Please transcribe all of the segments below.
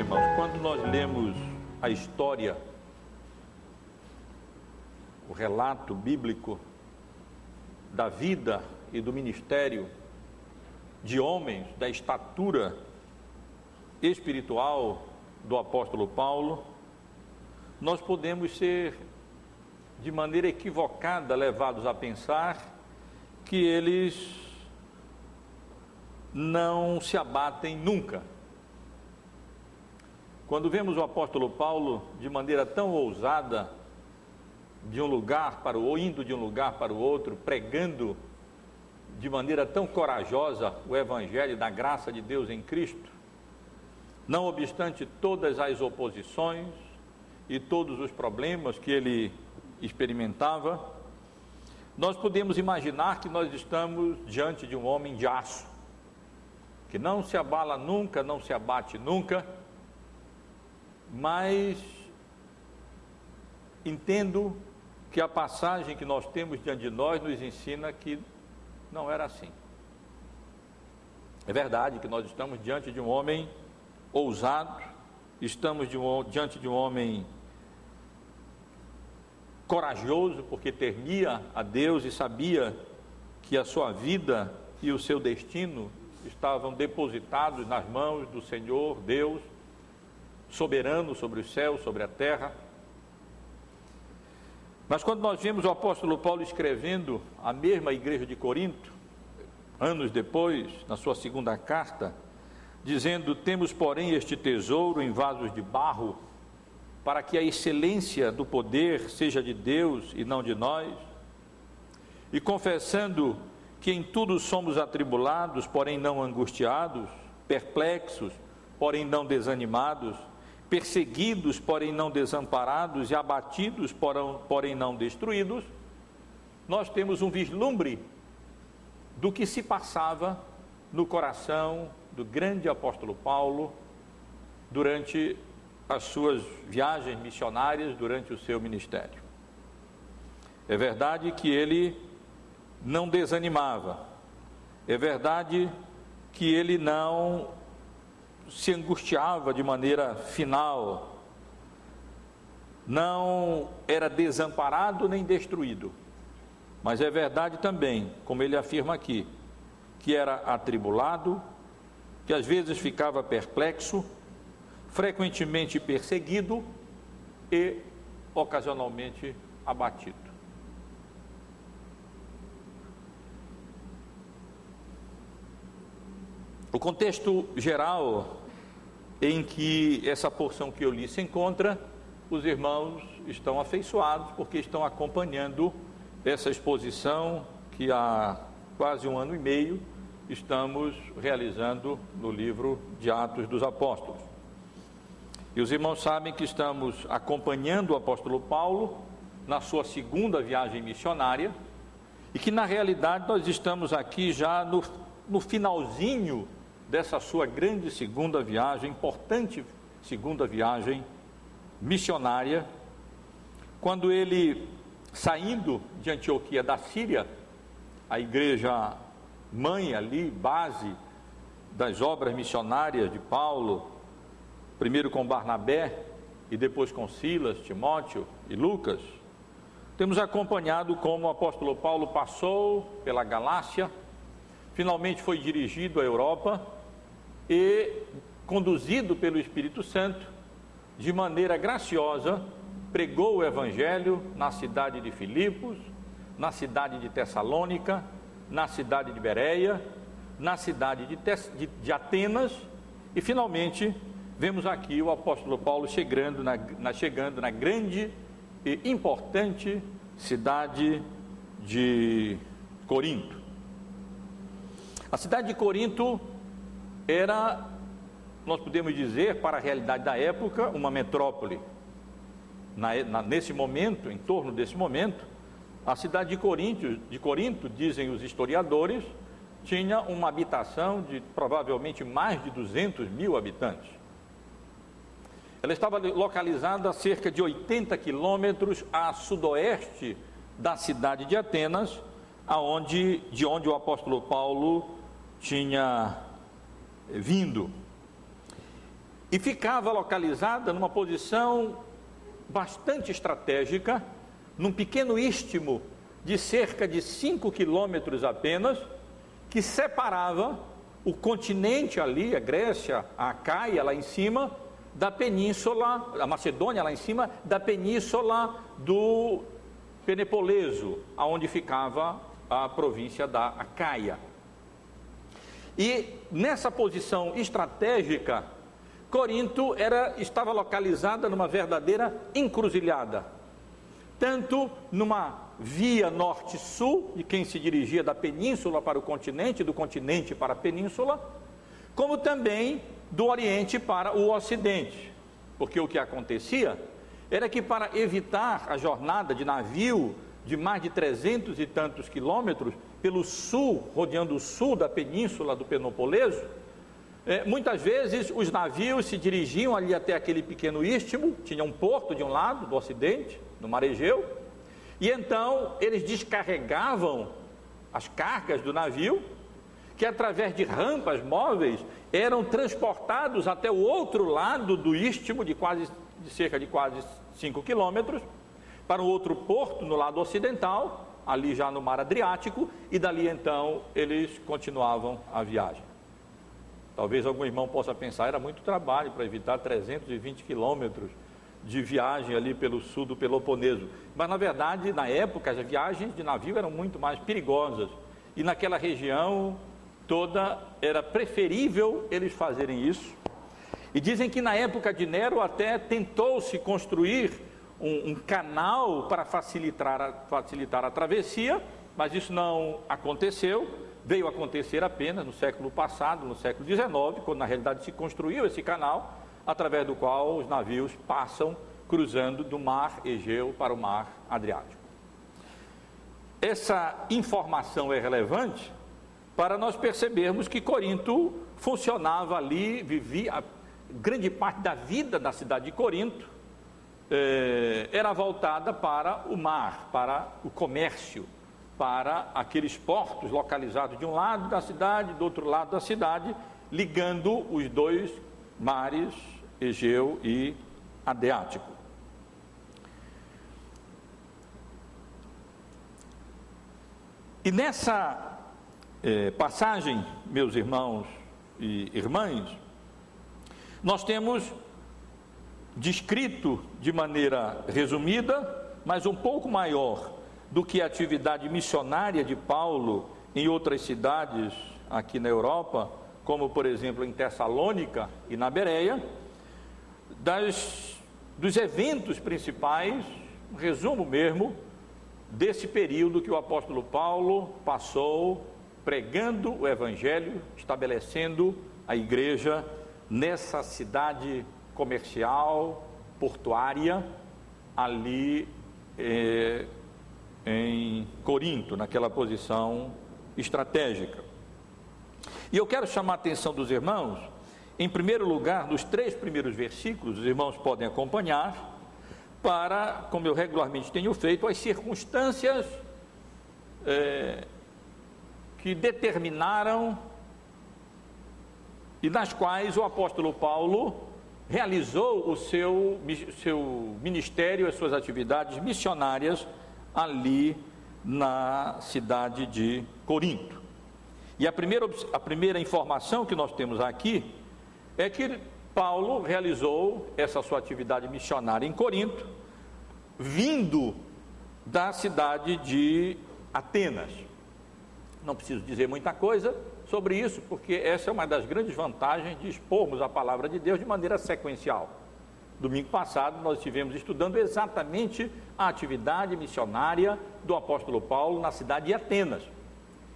irmãos, quando nós lemos a história, o relato bíblico da vida e do ministério de homens da estatura espiritual do apóstolo Paulo, nós podemos ser de maneira equivocada levados a pensar que eles não se abatem nunca. Quando vemos o apóstolo Paulo de maneira tão ousada, de um lugar para o indo de um lugar para o outro, pregando de maneira tão corajosa o evangelho da graça de Deus em Cristo, não obstante todas as oposições e todos os problemas que ele experimentava, nós podemos imaginar que nós estamos diante de um homem de aço, que não se abala nunca, não se abate nunca, mas entendo que a passagem que nós temos diante de nós nos ensina que não era assim. É verdade que nós estamos diante de um homem ousado, estamos de um, diante de um homem corajoso, porque temia a Deus e sabia que a sua vida e o seu destino estavam depositados nas mãos do Senhor Deus, soberano sobre os céus, sobre a terra. Mas quando nós vemos o apóstolo Paulo escrevendo a mesma igreja de Corinto, anos depois, na sua segunda carta, dizendo: Temos, porém, este tesouro em vasos de barro, para que a excelência do poder seja de Deus e não de nós, e confessando que em tudo somos atribulados, porém não angustiados, perplexos, porém não desanimados, perseguidos, porém não desamparados, e abatidos, porém não destruídos, nós temos um vislumbre do que se passava no coração do grande apóstolo Paulo durante as suas viagens missionárias, durante o seu ministério. É verdade que ele não desanimava, é verdade que ele não se angustiava de maneira final, não era desamparado nem destruído. Mas é verdade também, como ele afirma aqui, que era atribulado, que às vezes ficava perplexo, frequentemente perseguido e ocasionalmente abatido. O contexto geral em que essa porção que eu li se encontra, os irmãos estão afeiçoados porque estão acompanhando essa exposição que há quase um ano e meio estamos realizando no livro de Atos dos Apóstolos. E os irmãos sabem que estamos acompanhando o apóstolo Paulo na sua segunda viagem missionária e que na realidade nós estamos aqui já no, no finalzinho dessa sua grande segunda viagem, importante segunda viagem missionária, quando ele, saindo de Antioquia da Síria, a igreja mãe ali, base das obras missionárias de Paulo, primeiro com Barnabé e depois com Silas, Timóteo e Lucas, temos acompanhado como o apóstolo Paulo passou pela Galácia, finalmente foi dirigido à Europa e, conduzido pelo Espírito Santo, de maneira graciosa, pregou o Evangelho na cidade de Filipos, na cidade de Tessalônica, na cidade de Bereia, na cidade de, de, de Atenas e, finalmente, vemos aqui o apóstolo Paulo chegando na, na, chegando na grande e importante cidade de Corinto. A cidade de Corinto era, nós podemos dizer, para a realidade da época, uma metrópole. Na, na, nesse momento, em torno desse momento, a cidade de Corinto, de Corinto, dizem os historiadores, tinha uma habitação de provavelmente mais de 200 mil habitantes. Ela estava localizada a cerca de 80 quilômetros a sudoeste da cidade de Atenas, aonde, de onde o apóstolo Paulo tinha vindo. e ficava localizada numa posição bastante estratégica, num pequeno istmo de cerca de 5 quilômetros apenas, que separava o continente ali, a Grécia, a Caia lá em cima, da península, a Macedônia lá em cima, da península do Penepoleso, aonde ficava a província da Acaia. E nessa posição estratégica, Corinto era, estava localizada numa verdadeira encruzilhada, tanto numa via norte-sul, de quem se dirigia da península para o continente, do continente para a península, como também do oriente para o ocidente. Porque o que acontecia era que, para evitar a jornada de navio de mais de trezentos e tantos quilômetros pelo sul, rodeando o sul da península do Penopoleso, é, muitas vezes os navios se dirigiam ali até aquele pequeno istmo, tinha um porto de um lado, do ocidente, no mar Egeu, e então eles descarregavam as cargas do navio, que através de rampas móveis eram transportados até o outro lado do istmo, de, quase, de cerca de quase 5 quilômetros, para um outro porto no lado ocidental, ali já no mar Adriático, e dali então eles continuavam a viagem. Talvez algum irmão possa pensar, era muito trabalho para evitar 320 quilômetros de viagem ali pelo sul do Peloponeso. Mas na verdade, na época, as viagens de navio eram muito mais perigosas. E naquela região toda era preferível eles fazerem isso. E dizem que na época de Nero até tentou-se construir um, um, canal para facilitar a, facilitar a travessia, mas isso não aconteceu veio acontecer apenas no século passado, no século XIX, quando na realidade se construiu esse canal, através do qual os navios passam cruzando do mar Egeu para o mar Adriático. Essa informação é relevante para nós percebermos que Corinto funcionava ali, vivia grande parte da vida da cidade de Corinto eh, era voltada para o mar, para o comércio, para aqueles portos localizados de um lado da cidade, do outro lado da cidade, ligando os dois mares, Egeu e Adriático. E nessa eh, passagem, meus irmãos e irmãs, nós temos descrito de maneira resumida, mas um pouco maior do que a atividade missionária de Paulo em outras cidades aqui na Europa, como por exemplo em Tessalônica e na Bereia, das, dos eventos principais, um resumo mesmo, desse período que o apóstolo Paulo passou pregando o Evangelho, estabelecendo a igreja nessa cidade comercial, portuária, ali eh, em Corinto, naquela posição estratégica. E eu quero chamar a atenção dos irmãos, em primeiro lugar, nos três primeiros versículos, os irmãos podem acompanhar, para, como eu regularmente tenho feito, as circunstâncias é, que determinaram e nas quais o apóstolo Paulo realizou o seu, seu ministério, as suas atividades missionárias ali na cidade de Corinto. E a primeira, a primeira informação que nós temos aqui é que Paulo realizou essa sua atividade missionária em Corinto, vindo da cidade de Atenas. Não preciso dizer muita coisa sobre isso, porque essa é uma das grandes vantagens de expormos a palavra de Deus de maneira sequencial. Domingo passado nós estivemos estudando exatamente a atividade missionária do apóstolo Paulo na cidade de Atenas.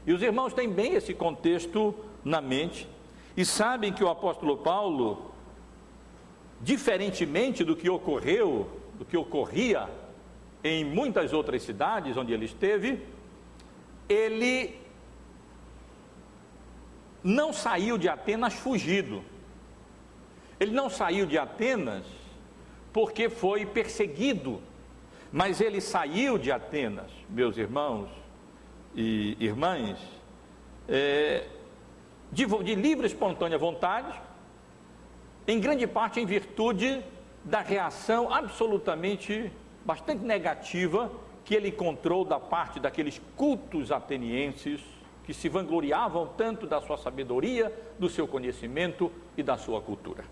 E os irmãos têm bem esse contexto na mente e sabem que o apóstolo Paulo, diferentemente do que ocorreu, do que ocorria em muitas outras cidades onde ele esteve, ele não saiu de Atenas fugido. Ele não saiu de Atenas porque foi perseguido. Mas ele saiu de Atenas, meus irmãos e irmãs, é, de, de livre e espontânea vontade, em grande parte em virtude da reação absolutamente bastante negativa que ele encontrou da parte daqueles cultos atenienses que se vangloriavam tanto da sua sabedoria, do seu conhecimento e da sua cultura.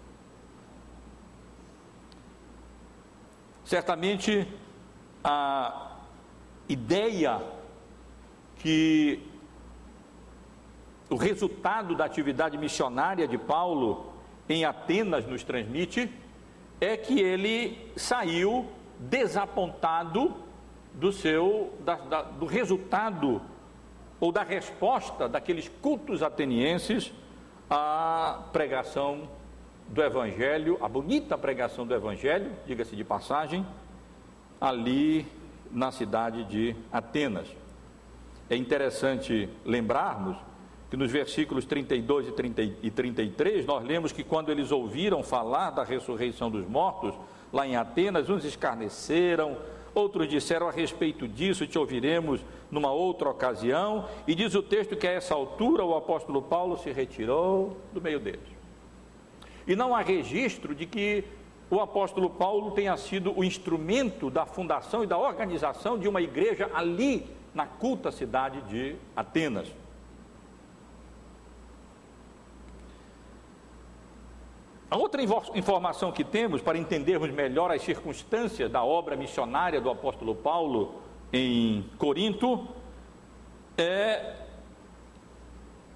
Certamente a ideia que o resultado da atividade missionária de Paulo em Atenas nos transmite é que ele saiu desapontado do seu da, da, do resultado ou da resposta daqueles cultos atenienses à pregação do evangelho, a bonita pregação do evangelho, diga-se de passagem, ali na cidade de Atenas. É interessante lembrarmos que nos versículos 32 e, 30 e 33, nós lemos que quando eles ouviram falar da ressurreição dos mortos, lá em Atenas, uns escarneceram, outros disseram a respeito disso, te ouviremos numa outra ocasião, e diz o texto que a essa altura o apóstolo Paulo se retirou do meio deles. E não há registro de que o apóstolo Paulo tenha sido o instrumento da fundação e da organização de uma igreja ali na culta cidade de Atenas. A outra informação que temos para entendermos melhor as circunstâncias da obra missionária do apóstolo Paulo em Corinto é,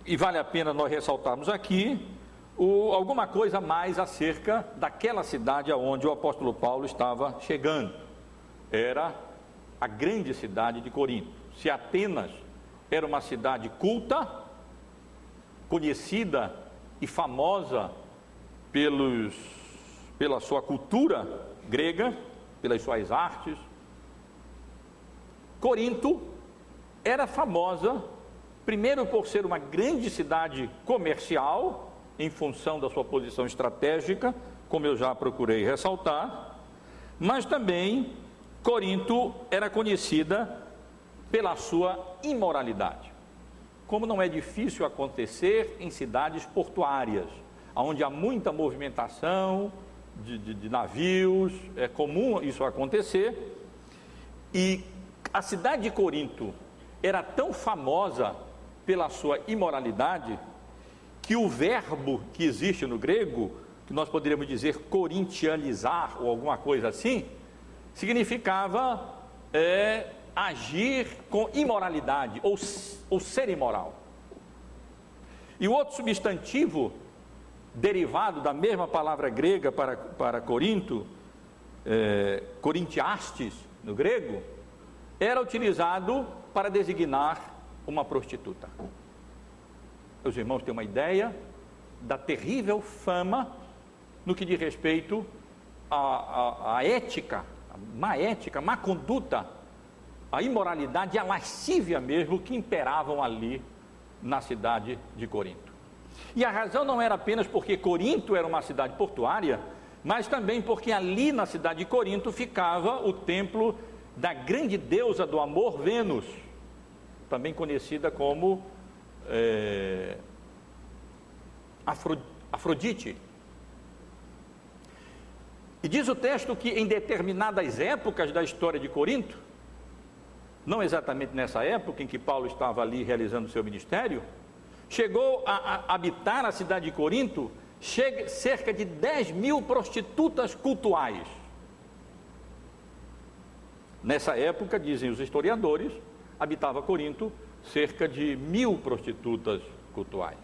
e vale a pena nós ressaltarmos aqui, o, alguma coisa mais acerca daquela cidade aonde o apóstolo Paulo estava chegando. Era a grande cidade de Corinto. Se Atenas era uma cidade culta, conhecida e famosa pelos, pela sua cultura grega, pelas suas artes. Corinto era famosa, primeiro por ser uma grande cidade comercial, em função da sua posição estratégica, como eu já procurei ressaltar, mas também Corinto era conhecida pela sua imoralidade, como não é difícil acontecer em cidades portuárias onde há muita movimentação de, de, de navios, é comum isso acontecer. E a cidade de Corinto era tão famosa pela sua imoralidade que o verbo que existe no grego, que nós poderíamos dizer corintianizar ou alguma coisa assim, significava é, agir com imoralidade ou, ou ser imoral. E o outro substantivo derivado da mesma palavra grega para, para Corinto, é, Corintiastes, no grego, era utilizado para designar uma prostituta. Os irmãos têm uma ideia da terrível fama no que diz respeito à, à, à ética, a má ética, má conduta, a imoralidade e a lascívia mesmo que imperavam ali na cidade de Corinto. E a razão não era apenas porque Corinto era uma cidade portuária, mas também porque ali na cidade de Corinto ficava o templo da grande deusa do amor, Vênus, também conhecida como é, Afrodite. E diz o texto que em determinadas épocas da história de Corinto, não exatamente nessa época em que Paulo estava ali realizando seu ministério, chegou a, a habitar a cidade de Corinto chega, cerca de 10 mil prostitutas cultuais. Nessa época, dizem os historiadores, habitava Corinto cerca de mil prostitutas cultuais.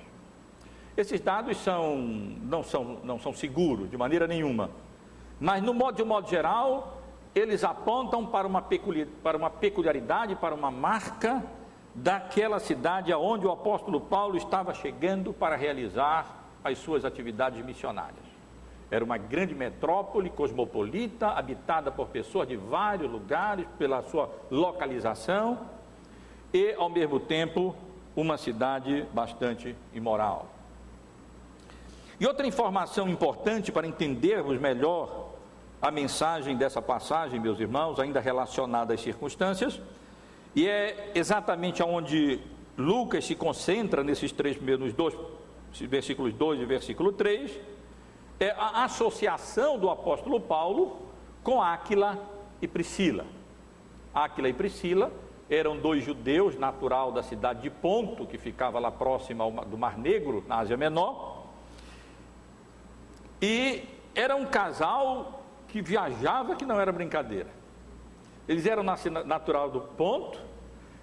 Esses dados são, não, são, não são seguros de maneira nenhuma, mas no modo, de um modo geral, eles apontam para uma, para uma peculiaridade, para uma marca daquela cidade aonde o apóstolo Paulo estava chegando para realizar as suas atividades missionárias. Era uma grande metrópole cosmopolita, habitada por pessoas de vários lugares, pela sua localização, e, ao mesmo tempo, uma cidade bastante imoral. E outra informação importante para entendermos melhor a mensagem dessa passagem, meus irmãos, ainda relacionada às circunstâncias, e é exatamente onde Lucas se concentra nesses três primeiros dois, versículos 2 e versículo 3, é a associação do apóstolo Paulo com Áquila e Priscila. Áquila e Priscila eram dois judeus natural da cidade de Ponto, que ficava lá próxima do Mar Negro, na Ásia Menor. E era um casal que viajava que não era brincadeira. Eles eram natural do Ponto,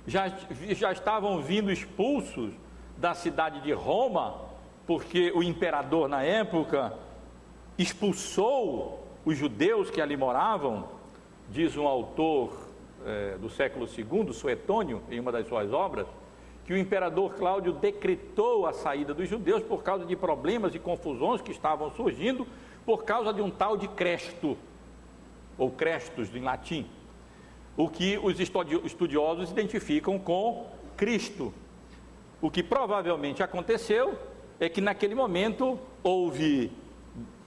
já, já estavam vindo expulsos da cidade de Roma, porque o imperador na época expulsou os judeus que ali moravam, diz um autor é, do século II, Suetônio, em uma das suas obras, que o imperador Cláudio decretou a saída dos judeus por causa de problemas e confusões que estavam surgindo por causa de um tal de Cresto, ou Crestos em latim, o que os estudiosos identificam com Cristo. O que provavelmente aconteceu é que naquele momento houve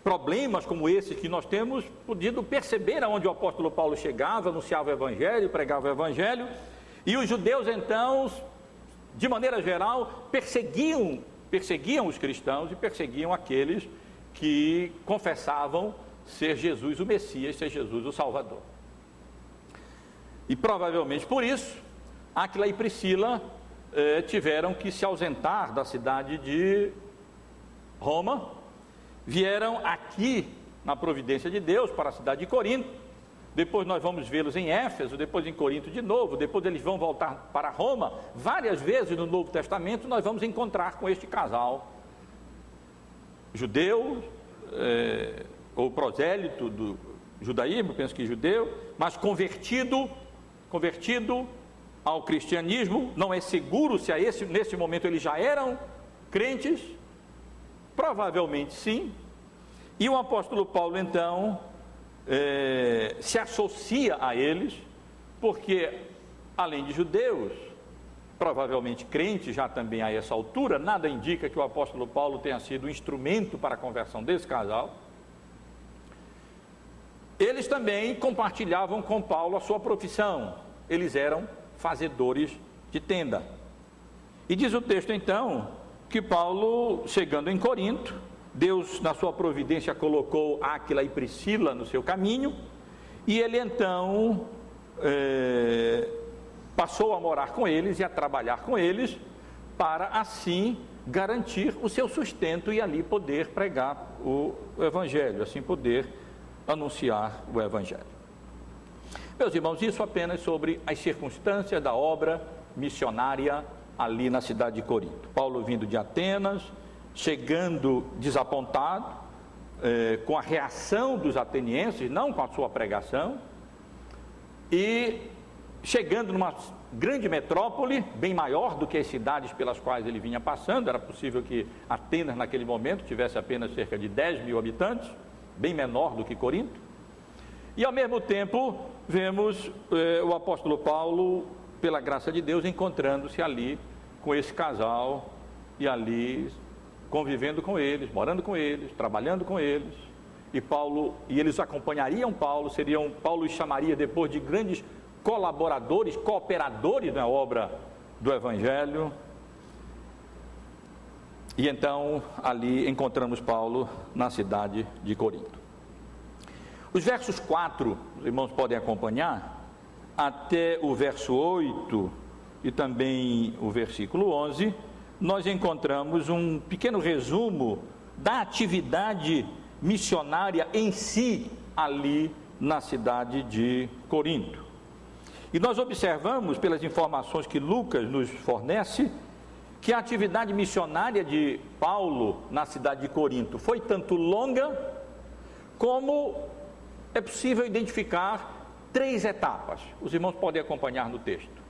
problemas como esses que nós temos podido perceber aonde o apóstolo Paulo chegava, anunciava o evangelho, pregava o evangelho, e os judeus então, de maneira geral, perseguiam, perseguiam os cristãos e perseguiam aqueles que confessavam ser Jesus o Messias, ser Jesus o Salvador. E provavelmente por isso, Aquila e Priscila eh, tiveram que se ausentar da cidade de Roma, vieram aqui na providência de Deus para a cidade de Corinto. Depois nós vamos vê-los em Éfeso, depois em Corinto de novo, depois eles vão voltar para Roma. Várias vezes no Novo Testamento nós vamos encontrar com este casal judeu, é, ou prosélito do judaísmo, penso que judeu, mas convertido, convertido ao cristianismo, não é seguro se a esse, nesse momento eles já eram crentes, provavelmente sim, e o apóstolo Paulo então é, se associa a eles, porque além de judeus, provavelmente crente já também a essa altura, nada indica que o apóstolo Paulo tenha sido um instrumento para a conversão desse casal. Eles também compartilhavam com Paulo a sua profissão, eles eram fazedores de tenda. E diz o texto então que Paulo, chegando em Corinto, Deus, na sua providência, colocou Áquila e Priscila no seu caminho, e ele então é, passou a morar com eles e a trabalhar com eles, para assim garantir o seu sustento e ali poder pregar o Evangelho, assim poder anunciar o Evangelho. Meus irmãos, isso apenas sobre as circunstâncias da obra missionária ali na cidade de Corinto. Paulo vindo de Atenas, chegando desapontado, eh, com a reação dos atenienses, não com a sua pregação, e chegando numa grande metrópole, bem maior do que as cidades pelas quais ele vinha passando, era possível que Atenas naquele momento tivesse apenas cerca de 10 mil habitantes, bem menor do que Corinto, e ao mesmo tempo vemos eh, o apóstolo Paulo, pela graça de Deus, encontrando-se ali com esse casal e ali convivendo com eles, morando com eles, trabalhando com eles. E Paulo, e eles acompanhariam Paulo, seriam Paulo chamaria depois de grandes colaboradores, cooperadores na obra do Evangelho. E então ali encontramos Paulo na cidade de Corinto. Os versos 4, os irmãos podem acompanhar, até o verso 8 e também o versículo 11, nós encontramos um pequeno resumo da atividade missionária em si ali na cidade de Corinto. E nós observamos, pelas informações que Lucas nos fornece, que a atividade missionária de Paulo na cidade de Corinto foi tanto longa, como é possível identificar três etapas. Os irmãos podem acompanhar no texto.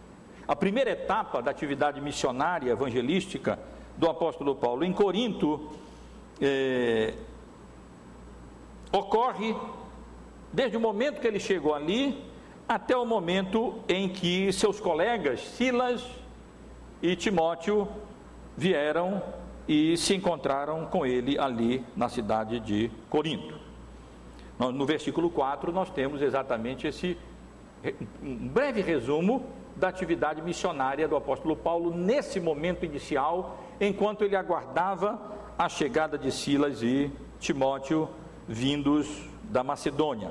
A primeira etapa da atividade missionária evangelística do apóstolo Paulo em Corinto é, ocorre desde o momento que ele chegou ali até o momento em que seus colegas Silas e Timóteo vieram e se encontraram com ele ali na cidade de Corinto. No versículo 4, nós temos exatamente esse um breve resumo da atividade missionária do apóstolo Paulo nesse momento inicial, enquanto ele aguardava a chegada de Silas e Timóteo vindos da Macedônia.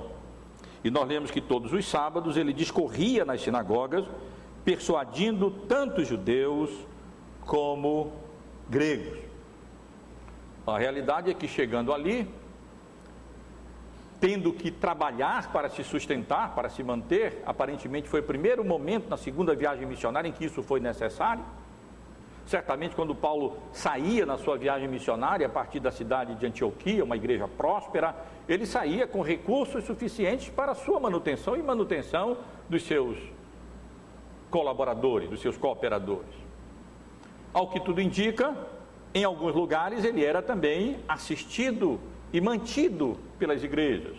E nós lemos que todos os sábados ele discorria nas sinagogas, persuadindo tanto judeus como gregos. A realidade é que chegando ali, tendo que trabalhar para se sustentar, para se manter, aparentemente foi o primeiro momento na segunda viagem missionária em que isso foi necessário. Certamente, quando Paulo saía na sua viagem missionária a partir da cidade de Antioquia, uma igreja próspera, ele saía com recursos suficientes para a sua manutenção e manutenção dos seus colaboradores, dos seus cooperadores. Ao que tudo indica, em alguns lugares ele era também assistido e mantido pelas igrejas.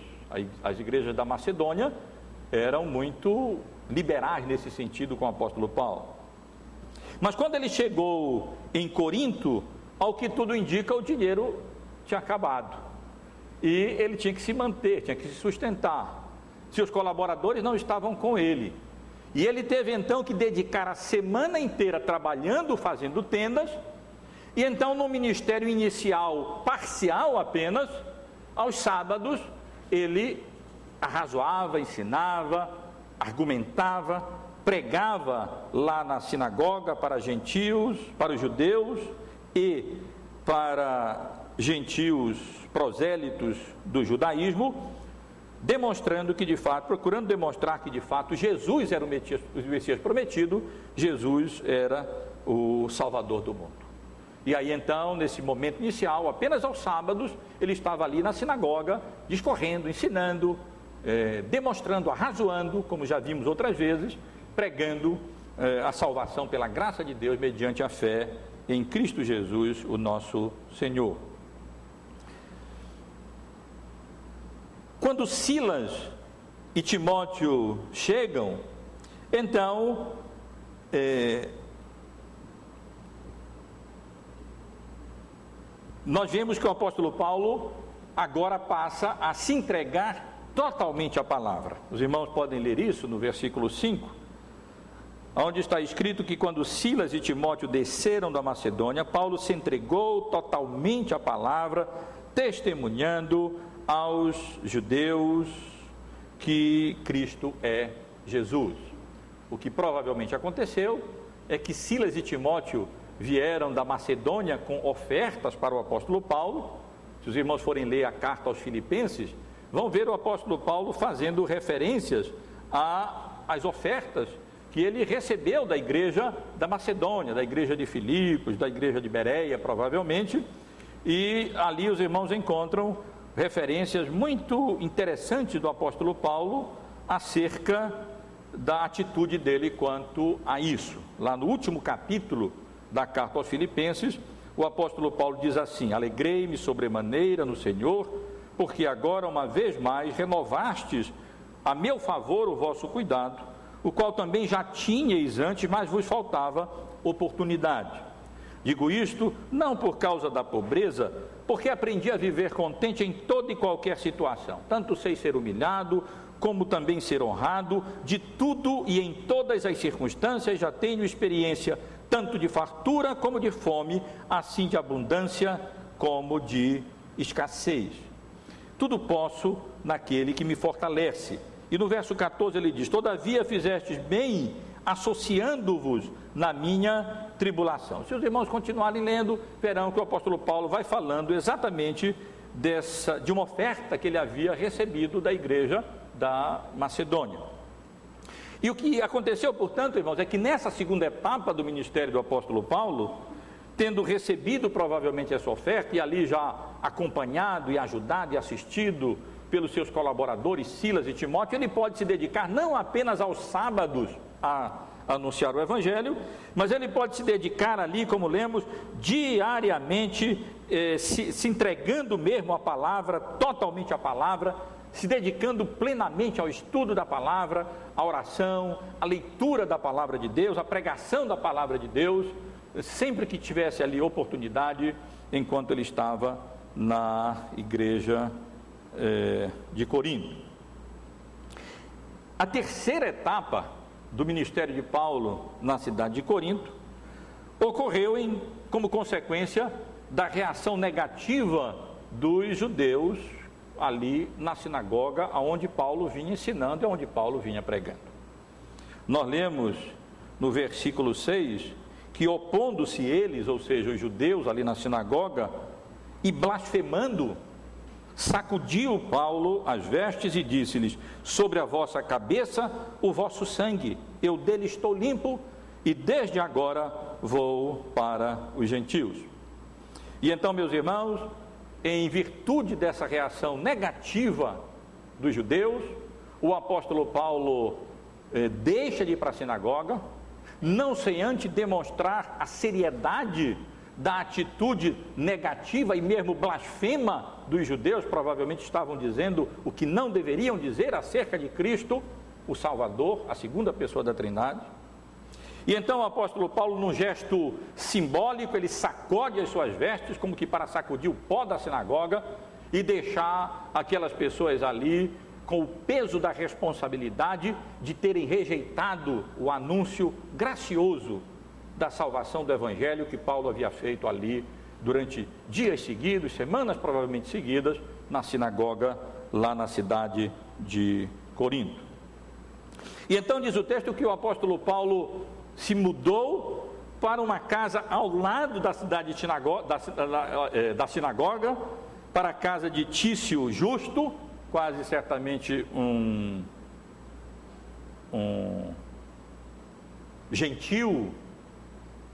As igrejas da Macedônia eram muito liberais nesse sentido com o apóstolo Paulo. Mas quando ele chegou em Corinto, ao que tudo indica, o dinheiro tinha acabado. E ele tinha que se manter, tinha que se sustentar. Seus colaboradores não estavam com ele. E ele teve então que dedicar a semana inteira trabalhando, fazendo tendas, e então no ministério inicial, parcial apenas, aos sábados, ele arrazoava, ensinava, argumentava, pregava lá na sinagoga para gentios, para os judeus e para gentios prosélitos do judaísmo, demonstrando que de fato, procurando demonstrar que de fato Jesus era o Messias, o Messias prometido, Jesus era o Salvador do mundo. E aí então, nesse momento inicial, apenas aos sábados, ele estava ali na sinagoga, discorrendo, ensinando, eh, demonstrando, arrazoando, como já vimos outras vezes, pregando eh, a salvação pela graça de Deus mediante a fé em Cristo Jesus, o nosso Senhor. Quando Silas e Timóteo chegam, então é, nós vemos que o apóstolo Paulo agora passa a se entregar totalmente à palavra. Os irmãos podem ler isso no versículo 5, onde está escrito que quando Silas e Timóteo desceram da Macedônia, Paulo se entregou totalmente à palavra, testemunhando aos judeus que Cristo é Jesus. O que provavelmente aconteceu é que Silas e Timóteo vieram da Macedônia com ofertas para o apóstolo Paulo. Se os irmãos forem ler a carta aos Filipenses, vão ver o apóstolo Paulo fazendo referências às ofertas que ele recebeu da igreja da Macedônia, da igreja de Filipos, da igreja de Bereia, provavelmente, e ali os irmãos encontram referências muito interessantes do apóstolo Paulo acerca da atitude dele quanto a isso. Lá no último capítulo da carta aos Filipenses, o apóstolo Paulo diz assim: Alegrei-me sobremaneira no Senhor, porque agora, uma vez mais, renovastes a meu favor o vosso cuidado, o qual também já tinhais antes, mas vos faltava oportunidade. Digo isto não por causa da pobreza, porque aprendi a viver contente em toda e qualquer situação, tanto sei ser humilhado, como também ser honrado, de tudo e em todas as circunstâncias já tenho experiência, tanto de fartura como de fome, assim de abundância como de escassez. Tudo posso naquele que me fortalece. E no verso 14 ele diz: Todavia fizestes bem associando-vos na minha tribulação. Se os irmãos continuarem lendo, verão que o apóstolo Paulo vai falando exatamente dessa, de uma oferta que ele havia recebido da igreja da Macedônia. E o que aconteceu, portanto, irmãos, é que nessa segunda etapa do ministério do apóstolo Paulo, tendo recebido provavelmente essa oferta e ali já acompanhado e ajudado e assistido pelos seus colaboradores Silas e Timóteo, ele pode se dedicar não apenas aos sábados a anunciar o Evangelho, mas ele pode se dedicar ali, como lemos, diariamente, eh, se, se entregando mesmo à palavra, totalmente à palavra, se dedicando plenamente ao estudo da palavra, à oração, à leitura da palavra de Deus, à pregação da palavra de Deus, sempre que tivesse ali oportunidade, enquanto ele estava na igreja eh, de Corinto. A terceira etapa do ministério de Paulo na cidade de Corinto ocorreu em, como consequência da reação negativa dos judeus ali na sinagoga aonde Paulo vinha ensinando e onde Paulo vinha pregando. Nós lemos no versículo 6 que opondo-se eles, ou seja, os judeus ali na sinagoga, e blasfemando, sacudiu Paulo as vestes e disse-lhes: Sobre a vossa cabeça o vosso sangue, eu dele estou limpo, e desde agora vou para os gentios. E então, meus irmãos, em virtude dessa reação negativa dos judeus, o apóstolo Paulo eh, deixa de ir para a sinagoga, não sem antes demonstrar a seriedade da atitude negativa e mesmo blasfema dos judeus, provavelmente estavam dizendo o que não deveriam dizer acerca de Cristo, o Salvador, a segunda pessoa da Trindade. E então o apóstolo Paulo, num gesto simbólico, ele sacode as suas vestes, como que para sacudir o pó da sinagoga e deixar aquelas pessoas ali com o peso da responsabilidade de terem rejeitado o anúncio gracioso da salvação do Evangelho que Paulo havia feito ali durante dias seguidos, semanas provavelmente seguidas, na sinagoga lá na cidade de Corinto. E então diz o texto que o apóstolo Paulo se mudou para uma casa ao lado da cidade de sinagoga, da, da, eh, da sinagoga, para a casa de Tício Justo, quase certamente um, um gentil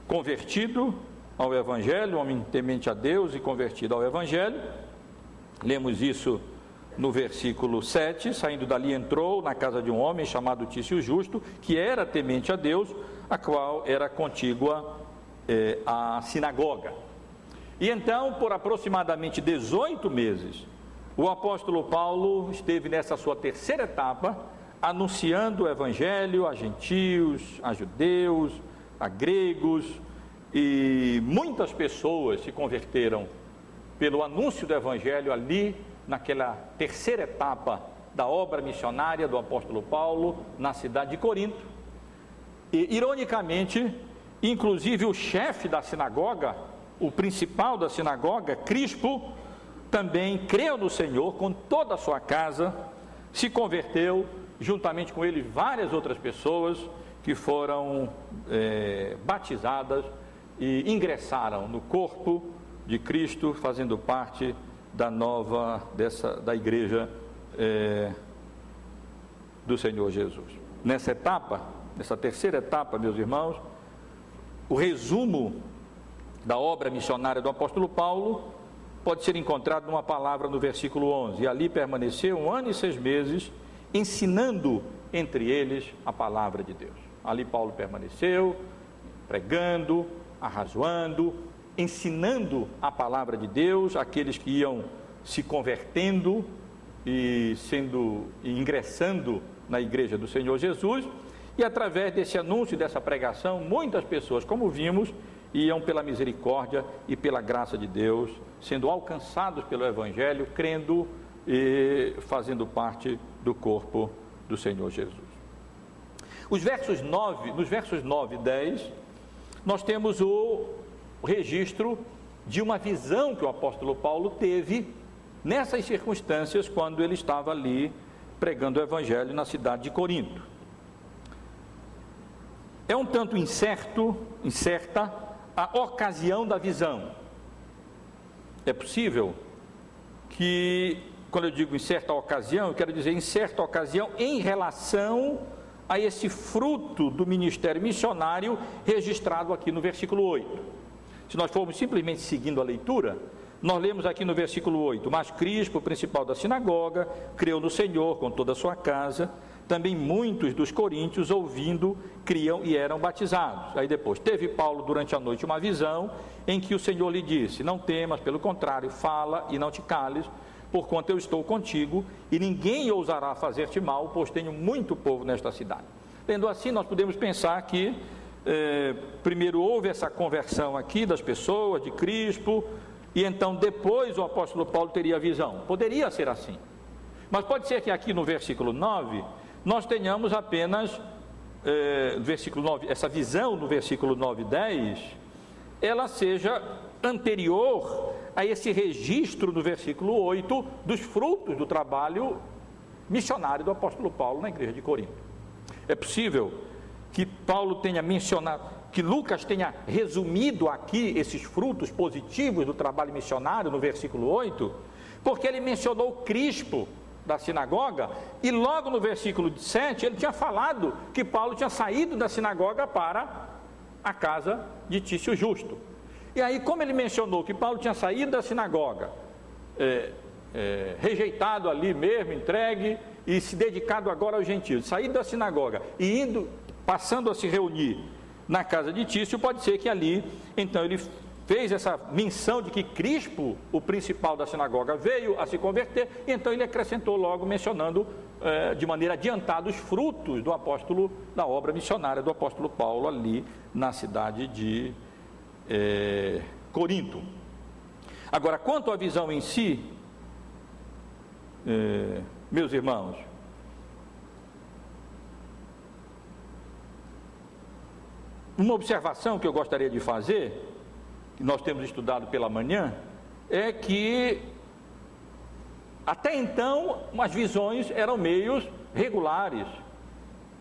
convertido ao Evangelho, homem temente a Deus e convertido ao Evangelho. Lemos isso no versículo 7. Saindo dali, entrou na casa de um homem chamado Tício Justo, que era temente a Deus, a qual era contígua eh, à sinagoga. E então, por aproximadamente 18 meses, o apóstolo Paulo esteve nessa sua terceira etapa, anunciando o evangelho a gentios, a judeus, a gregos, e muitas pessoas se converteram pelo anúncio do evangelho ali, naquela terceira etapa da obra missionária do apóstolo Paulo na cidade de Corinto. E, ironicamente, inclusive o chefe da sinagoga, o principal da sinagoga, Crispo, também creu no Senhor com toda a sua casa, se converteu, juntamente com ele várias outras pessoas que foram é, batizadas e ingressaram no corpo de Cristo, fazendo parte da nova dessa da igreja é, do Senhor Jesus. Nessa etapa, nessa terceira etapa, meus irmãos, o resumo da obra missionária do apóstolo Paulo pode ser encontrado numa palavra no versículo 11. E ali permaneceu um ano e seis meses, ensinando entre eles a palavra de Deus. Ali Paulo permaneceu, pregando, arrazoando, ensinando a palavra de Deus àqueles que iam se convertendo e sendo e ingressando na igreja do Senhor Jesus. E através desse anúncio, dessa pregação, muitas pessoas, como vimos, iam pela misericórdia e pela graça de Deus sendo alcançados pelo Evangelho, crendo e fazendo parte do corpo do Senhor Jesus. Os versos 9, nos versos 9 e 10, nós temos o registro de uma visão que o apóstolo Paulo teve nessas circunstâncias quando ele estava ali pregando o evangelho na cidade de Corinto. É um tanto incerto, incerta a ocasião da visão. É possível que, quando eu digo em certa ocasião, eu quero dizer em certa ocasião em relação a esse fruto do ministério missionário registrado aqui no versículo 8. Se nós formos simplesmente seguindo a leitura, nós lemos aqui no versículo 8: Mas Crispo, principal da sinagoga, creu no Senhor com toda a sua casa. Também muitos dos coríntios, ouvindo, criam e eram batizados. Aí depois, teve Paulo durante a noite uma visão em que o Senhor lhe disse: Não temas, pelo contrário, fala e não te cales, porquanto eu estou contigo, e ninguém ousará fazer-te mal, pois tenho muito povo nesta cidade. Tendo assim, nós podemos pensar que eh, primeiro houve essa conversão aqui das pessoas, de Crispo, e então depois o apóstolo Paulo teria a visão. Poderia ser assim. Mas pode ser que aqui no versículo 9 nós tenhamos apenas, eh, versículo 9, essa visão no versículo 9 e 10 ela seja anterior a esse registro no versículo 8 dos frutos do trabalho missionário do apóstolo Paulo na igreja de Corinto. É possível que Paulo tenha mencionado, que Lucas tenha resumido aqui esses frutos positivos do trabalho missionário no versículo 8, porque ele mencionou Crispo da sinagoga e logo no versículo 7 ele tinha falado que Paulo tinha saído da sinagoga para a casa de Tício Justo. E aí, como ele mencionou que Paulo tinha saído da sinagoga, é, é, rejeitado ali mesmo, entregue e se dedicado agora aos gentios, saído da sinagoga e indo, passando a se reunir na casa de Tício, pode ser que ali, então ele fez essa menção de que Crispo, o principal da sinagoga, veio a se converter, e então ele acrescentou logo, mencionando é, de maneira adiantada os frutos do apóstolo, da obra missionária do apóstolo Paulo ali na cidade de é, Corinto. Agora, quanto à visão em si, é, meus irmãos, uma observação que eu gostaria de fazer, que nós temos estudado pela manhã, é que até então as visões eram meios regulares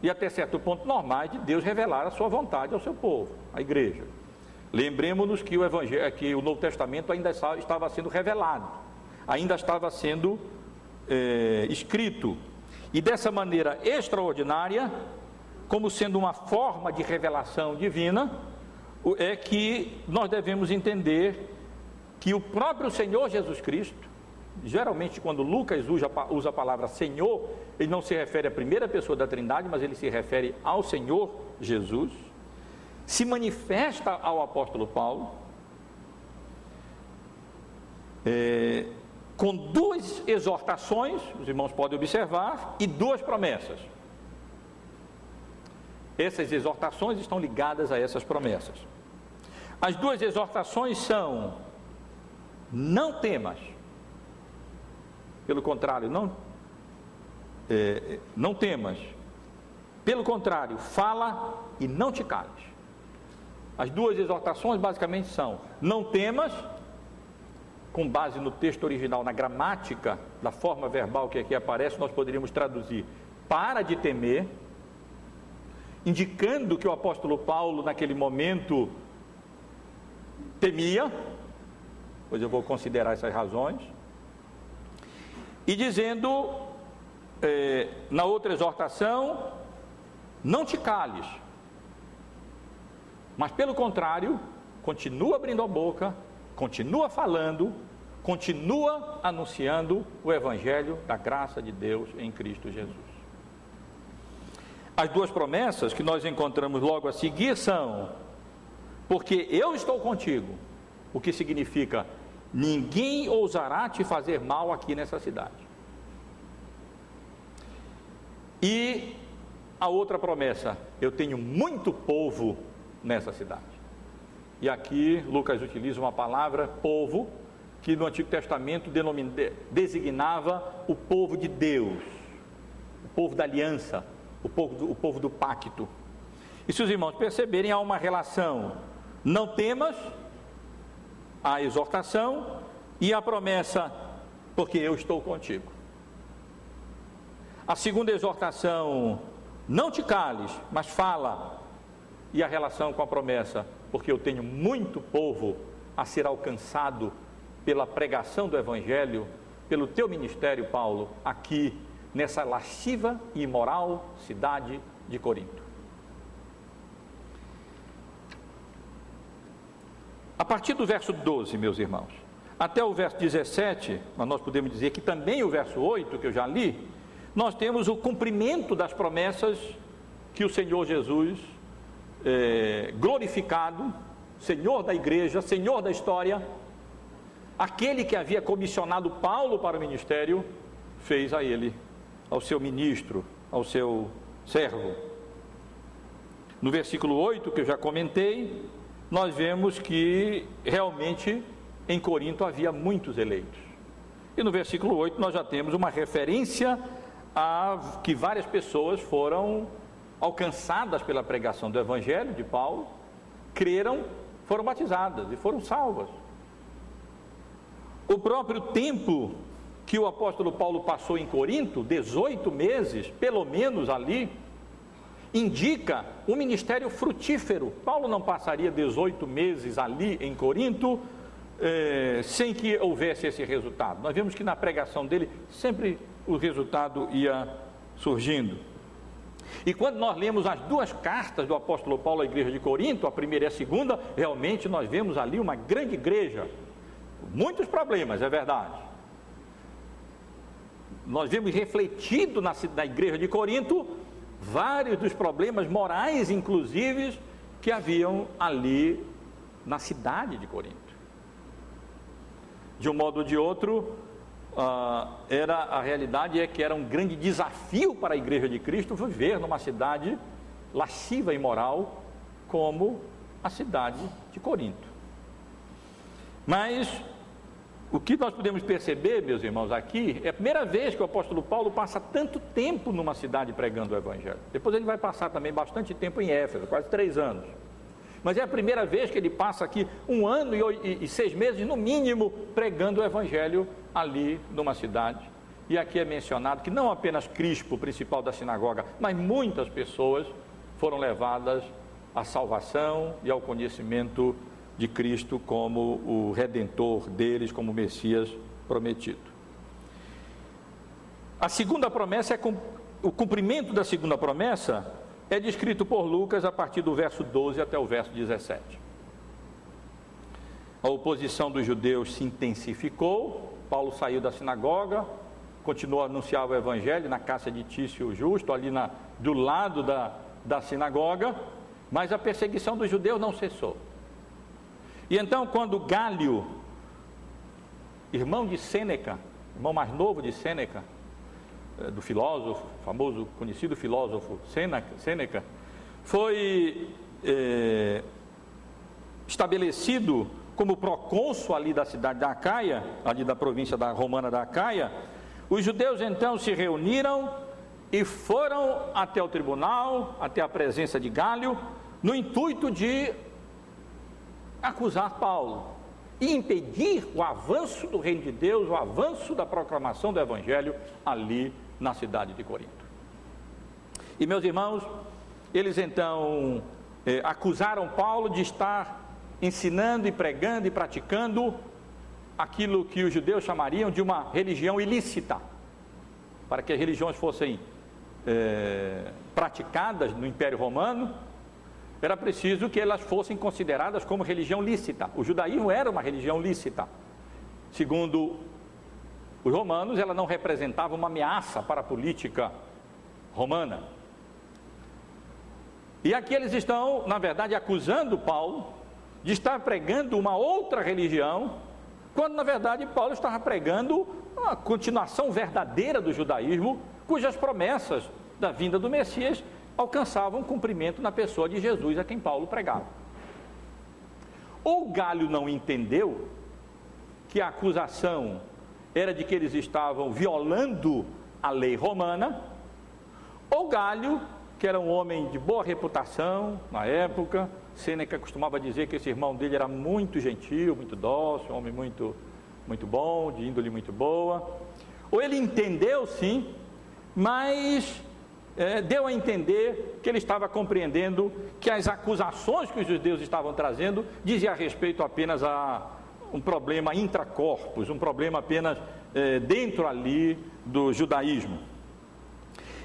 e até certo ponto normais de Deus revelar a sua vontade ao seu povo, à igreja. Lembremos-nos que o Evangelho, que o Novo Testamento ainda estava sendo revelado, ainda estava sendo é, escrito, e dessa maneira extraordinária, como sendo uma forma de revelação divina, é que nós devemos entender que o próprio Senhor Jesus Cristo, geralmente quando Lucas usa, usa a palavra Senhor, ele não se refere à primeira pessoa da Trindade, mas ele se refere ao Senhor Jesus se manifesta ao apóstolo Paulo é, com duas exortações, os irmãos podem observar, e duas promessas. Essas exortações estão ligadas a essas promessas. As duas exortações são: não temas, pelo contrário, não, é, não temas, pelo contrário, fala e não te cales. As duas exortações basicamente são: não temas, com base no texto original, na gramática da forma verbal que aqui aparece, nós poderíamos traduzir para de temer, indicando que o apóstolo Paulo, naquele momento, temia, pois eu vou considerar essas razões, e dizendo, eh, na outra exortação, não te cales, mas pelo contrário, continua abrindo a boca, continua falando, continua anunciando o evangelho da graça de Deus em Cristo Jesus. As duas promessas que nós encontramos logo a seguir são: porque eu estou contigo, o que significa ninguém ousará te fazer mal aqui nessa cidade. E a outra promessa, eu tenho muito povo nessa cidade. E aqui Lucas utiliza uma palavra, povo, que no Antigo Testamento designava o povo de Deus, o povo da aliança, o povo do, o povo do pacto. E se os irmãos perceberem, há uma relação, não temas, a exortação e a promessa, porque eu estou contigo. A segunda exortação, não te cales, mas fala, e a relação com a promessa, porque eu tenho muito povo a ser alcançado pela pregação do Evangelho, pelo teu ministério, Paulo, aqui nessa lasciva e imoral cidade de Corinto. A partir do verso 12, meus irmãos, até o verso 17, mas nós podemos dizer que também o verso 8, que eu já li, nós temos o cumprimento das promessas que o Senhor Jesus é, glorificado, Senhor da igreja, Senhor da história, aquele que havia comissionado Paulo para o ministério, fez a ele, ao seu ministro, ao seu servo. No versículo 8, que eu já comentei, nós vemos que realmente em Corinto havia muitos eleitos. E no versículo 8 nós já temos uma referência a que várias pessoas foram alcançadas pela pregação do Evangelho de Paulo, creram foram batizadas e foram salvas. O próprio tempo que o apóstolo Paulo passou em Corinto, 18 meses, pelo menos ali, indica um ministério frutífero. Paulo não passaria 18 meses ali em Corinto eh, sem que houvesse esse resultado. Nós vemos que na pregação dele sempre o resultado ia surgindo. E quando nós lemos as duas cartas do apóstolo Paulo à igreja de Corinto, a primeira e a segunda, realmente nós vemos ali uma grande igreja. Muitos problemas, é verdade. Nós vemos refletido na, na igreja de Corinto vários dos problemas morais, inclusive, que haviam ali na cidade de Corinto. De um modo ou de outro, uh, era a realidade é que era um grande desafio para a igreja de Cristo viver numa cidade lasciva e moral como a cidade de Corinto. Mas o que nós podemos perceber, meus irmãos, aqui é a primeira vez que o apóstolo Paulo passa tanto tempo numa cidade pregando o Evangelho. Depois ele vai passar também bastante tempo em Éfeso, quase três anos. Mas é a primeira vez que ele passa aqui um ano e, e, seis meses, no mínimo, pregando o Evangelho ali numa cidade. E aqui é mencionado que não apenas Crispo, principal da sinagoga, mas muitas pessoas foram levadas à salvação e ao conhecimento de Cristo como o redentor deles, como o Messias prometido. A segunda promessa é o cumprimento da segunda promessa é descrito por Lucas a partir do verso 12 até o verso 17. A oposição dos judeus se intensificou, Paulo saiu da sinagoga, continuou a anunciar o evangelho na casa de Tício Justo, ali na, do lado da, da sinagoga, mas a perseguição dos judeus não cessou. E então, quando Gálio, irmão de Sêneca, irmão mais novo de Sêneca, do filósofo, famoso, conhecido filósofo Sêneca, foi é, estabelecido como procônsul ali da cidade da Acaia, ali da província da romana da Acaia, os judeus então se reuniram e foram até o tribunal, até a presença de Gálio, no intuito de acusar Paulo e impedir o avanço do reino de Deus, o avanço da proclamação do evangelho ali na cidade de Corinto. E meus irmãos, eles então eh, acusaram Paulo de estar ensinando e pregando e praticando aquilo que os judeus chamariam de uma religião ilícita, para que as religiões fossem eh, praticadas no Império Romano, era preciso que elas fossem consideradas como religião lícita. O judaísmo era uma religião lícita. Segundo os romanos, ela não representava uma ameaça para a política romana. E aqui eles estão, na verdade, acusando Paulo de estar pregando uma outra religião, quando na verdade Paulo estava pregando uma continuação verdadeira do judaísmo, cujas promessas da vinda do Messias alcançavam cumprimento na pessoa de Jesus a quem Paulo pregava. Ou Galho não entendeu que a acusação era de que eles estavam violando a lei romana, ou Galho, que era um homem de boa reputação na época, Sêneca costumava dizer que esse irmão dele era muito gentil, muito dócil, um homem muito, muito bom, de índole muito boa. Ou ele entendeu sim, mas é, deu a entender que ele estava compreendendo que as acusações que os judeus estavam trazendo diziam a respeito apenas a um problema intracorpus, um problema apenas é, dentro ali do judaísmo.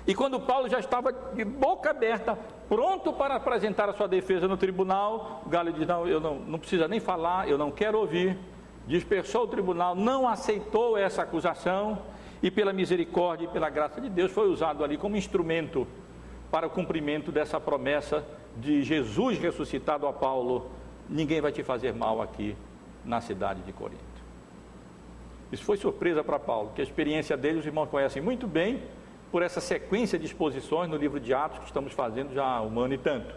E quando Paulo já estava de boca aberta, pronto para apresentar a sua defesa no tribunal, Galo diz: Não, eu não, não precisa nem falar, eu não quero ouvir. Dispersou o tribunal, não aceitou essa acusação e pela misericórdia e pela graça de Deus foi usado ali como instrumento para o cumprimento dessa promessa de Jesus ressuscitado a Paulo: ninguém vai te fazer mal aqui na cidade de Corinto. Isso foi surpresa para Paulo, que a experiência dele os irmãos conhecem muito bem por essa sequência de exposições no livro de Atos que estamos fazendo já há um ano e tanto.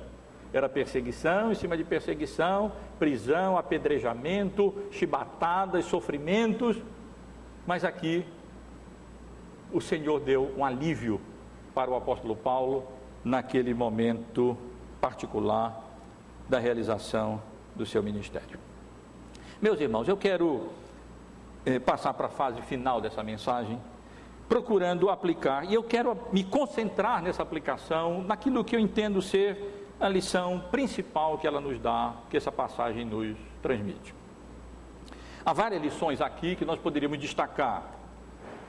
Era perseguição em cima de perseguição, prisão, apedrejamento, chibatadas, sofrimentos, mas aqui o Senhor deu um alívio para o apóstolo Paulo naquele momento particular da realização do seu ministério. Meus irmãos, eu quero eh, passar para a fase final dessa mensagem, procurando aplicar, e eu quero me concentrar nessa aplicação, naquilo que eu entendo ser a lição principal que ela nos dá, que essa passagem nos transmite. Há várias lições aqui que nós poderíamos destacar.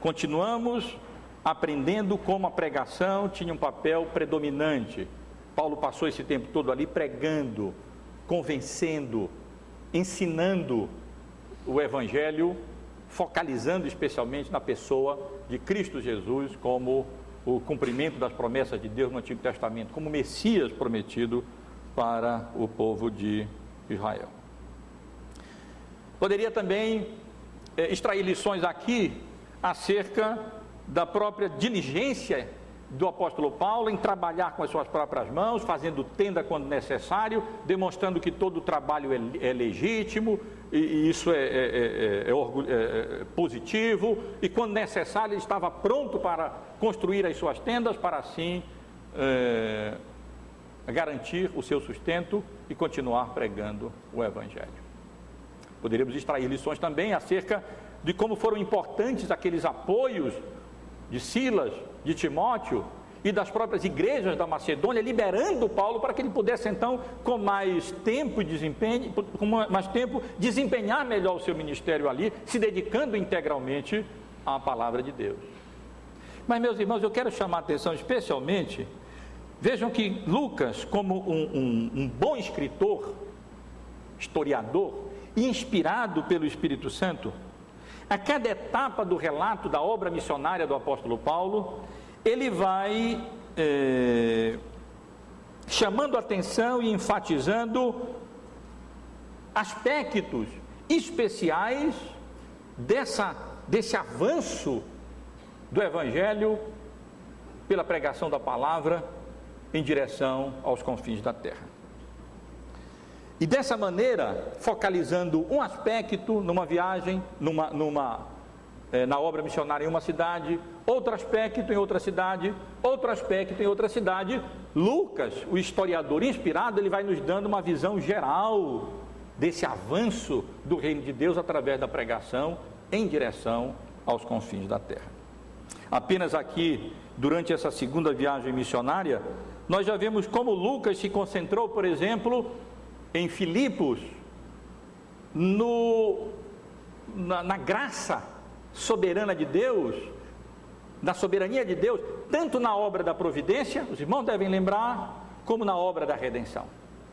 Continuamos aprendendo como a pregação tinha um papel predominante. Paulo passou esse tempo todo ali pregando, convencendo, ensinando o Evangelho, focalizando especialmente na pessoa de Cristo Jesus como o cumprimento das promessas de Deus no Antigo Testamento, como Messias prometido para o povo de Israel. Poderia também é, extrair lições aqui acerca da própria diligência do apóstolo Paulo em trabalhar com as suas próprias mãos, fazendo tenda quando necessário, demonstrando que todo trabalho é, é legítimo e, e isso é, é, é, é, positivo, e quando necessário ele estava pronto para construir as suas tendas para assim garantir o seu sustento e continuar pregando o Evangelho. Poderíamos extrair lições também acerca de como foram importantes aqueles apoios de Silas, de Timóteo e das próprias igrejas da Macedônia, liberando Paulo para que ele pudesse então, com mais tempo e desempenho, com mais tempo, desempenhar melhor o seu ministério ali, se dedicando integralmente à palavra de Deus. Mas, meus irmãos, eu quero chamar a atenção especialmente, vejam que Lucas, como um, um, um bom escritor, historiador, inspirado pelo Espírito Santo, a cada etapa do relato da obra missionária do apóstolo Paulo, ele vai é, chamando atenção e enfatizando aspectos especiais dessa, desse avanço do Evangelho pela pregação da palavra em direção aos confins da terra. E dessa maneira, focalizando um aspecto numa viagem, numa, numa, na obra missionária em uma cidade, outro aspecto em outra cidade, outro aspecto em outra cidade, Lucas, o historiador inspirado, ele vai nos dando uma visão geral desse avanço do reino de Deus através da pregação em direção aos confins da terra. Apenas aqui, durante essa segunda viagem missionária, nós já vemos como Lucas se concentrou, por exemplo, em Filipos, no, na, na graça soberana de Deus, na soberania de Deus, tanto na obra da providência, os irmãos devem lembrar, como na obra da redenção.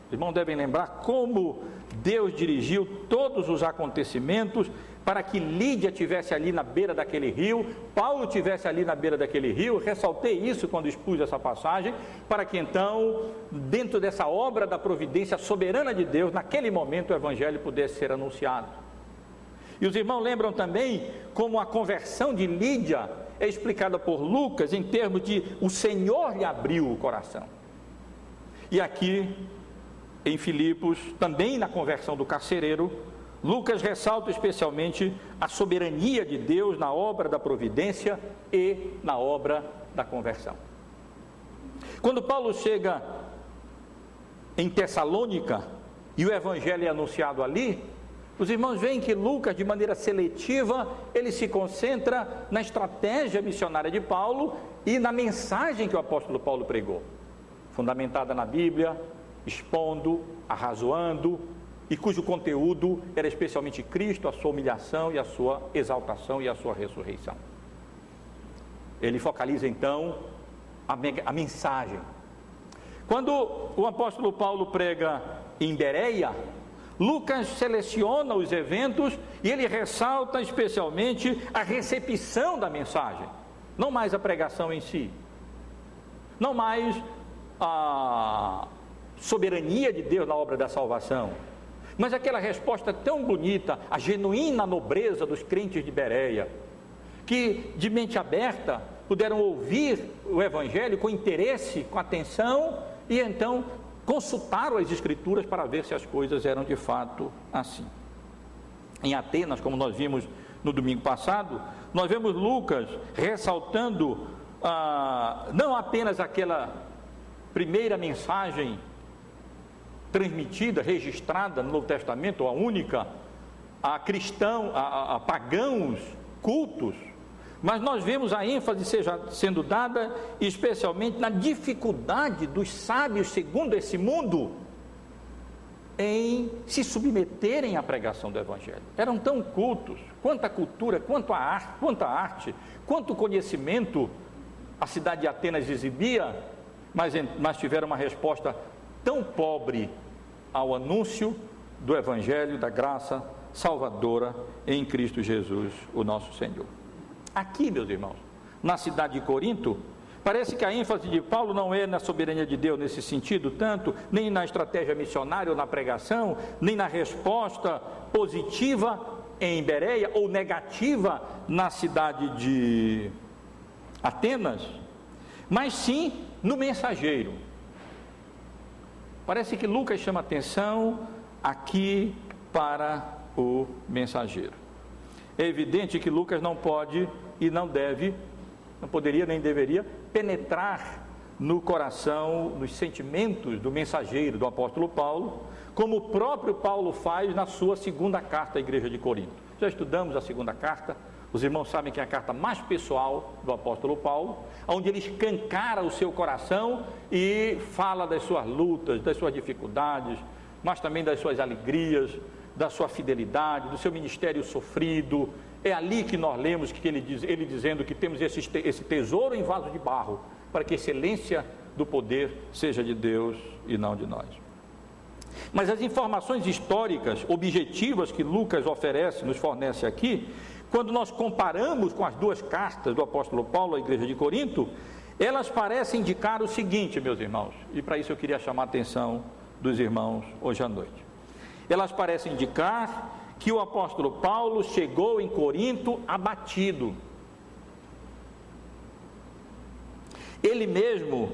Os irmãos devem lembrar como Deus dirigiu todos os acontecimentos para que Lídia tivesse ali na beira daquele rio, Paulo tivesse ali na beira daquele rio. Ressaltei isso quando expus essa passagem, para que então, dentro dessa obra da providência soberana de Deus, naquele momento o evangelho pudesse ser anunciado. E os irmãos lembram também como a conversão de Lídia é explicada por Lucas em termos de o Senhor lhe abriu o coração. E aqui em Filipos, também na conversão do carcereiro, Lucas ressalta especialmente a soberania de Deus na obra da providência e na obra da conversão. Quando Paulo chega em Tessalônica e o evangelho é anunciado ali, os irmãos veem que Lucas, de maneira seletiva, ele se concentra na estratégia missionária de Paulo e na mensagem que o apóstolo Paulo pregou, fundamentada na Bíblia, expondo, arrazoando, e cujo conteúdo era especialmente Cristo, a sua humilhação e a sua exaltação e a sua ressurreição. Ele focaliza então a, a mensagem. Quando o apóstolo Paulo prega em Bereia, Lucas seleciona os eventos e ele ressalta especialmente a recepção da mensagem, não mais a pregação em si, não mais a soberania de Deus na obra da salvação, mas aquela resposta tão bonita, a genuína nobreza dos crentes de Bereia, que de mente aberta puderam ouvir o Evangelho com interesse, com atenção, e então consultaram as Escrituras para ver se as coisas eram de fato assim. Em Atenas, como nós vimos no domingo passado, nós vemos Lucas ressaltando ah, não apenas aquela primeira mensagem transmitida, registrada no Novo Testamento, a única, a cristão, a, a, a pagãos cultos, mas nós vemos a ênfase seja, sendo dada especialmente na dificuldade dos sábios, segundo esse mundo, em se submeterem à pregação do Evangelho. Eram tão cultos, quanto a cultura, quanto a arte, quanto a arte, quanto conhecimento a cidade de Atenas exibia, mas, mas tiveram uma resposta tão pobre ao anúncio do Evangelho da graça salvadora em Cristo Jesus, o nosso Senhor. Aqui, meus irmãos, na cidade de Corinto, parece que a ênfase de Paulo não é na soberania de Deus nesse sentido, tanto, nem na estratégia missionária ou na pregação, nem na resposta positiva em Bereia ou negativa na cidade de Atenas, mas sim no mensageiro. Parece que Lucas chama atenção aqui para o mensageiro. É evidente que Lucas não pode e não deve, não poderia nem deveria penetrar no coração, nos sentimentos do mensageiro, do apóstolo Paulo, como o próprio Paulo faz na sua segunda carta à igreja de Corinto. Já estudamos a segunda carta, os irmãos sabem que é a carta mais pessoal do apóstolo Paulo, onde ele escancara o seu coração e fala das suas lutas, das suas dificuldades, mas também das suas alegrias, da sua fidelidade, do seu ministério sofrido, é ali que nós lemos que ele, diz, ele dizendo que temos esse, esse tesouro em vaso de barro, para que a excelência do poder seja de Deus e não de nós. Mas as informações históricas, objetivas que Lucas oferece, nos fornece aqui, quando nós comparamos com as duas cartas do apóstolo Paulo à igreja de Corinto, elas parecem indicar o seguinte, meus irmãos, e para isso eu queria chamar a atenção dos irmãos hoje à noite. Elas parecem indicar que o apóstolo Paulo chegou em Corinto abatido. Ele mesmo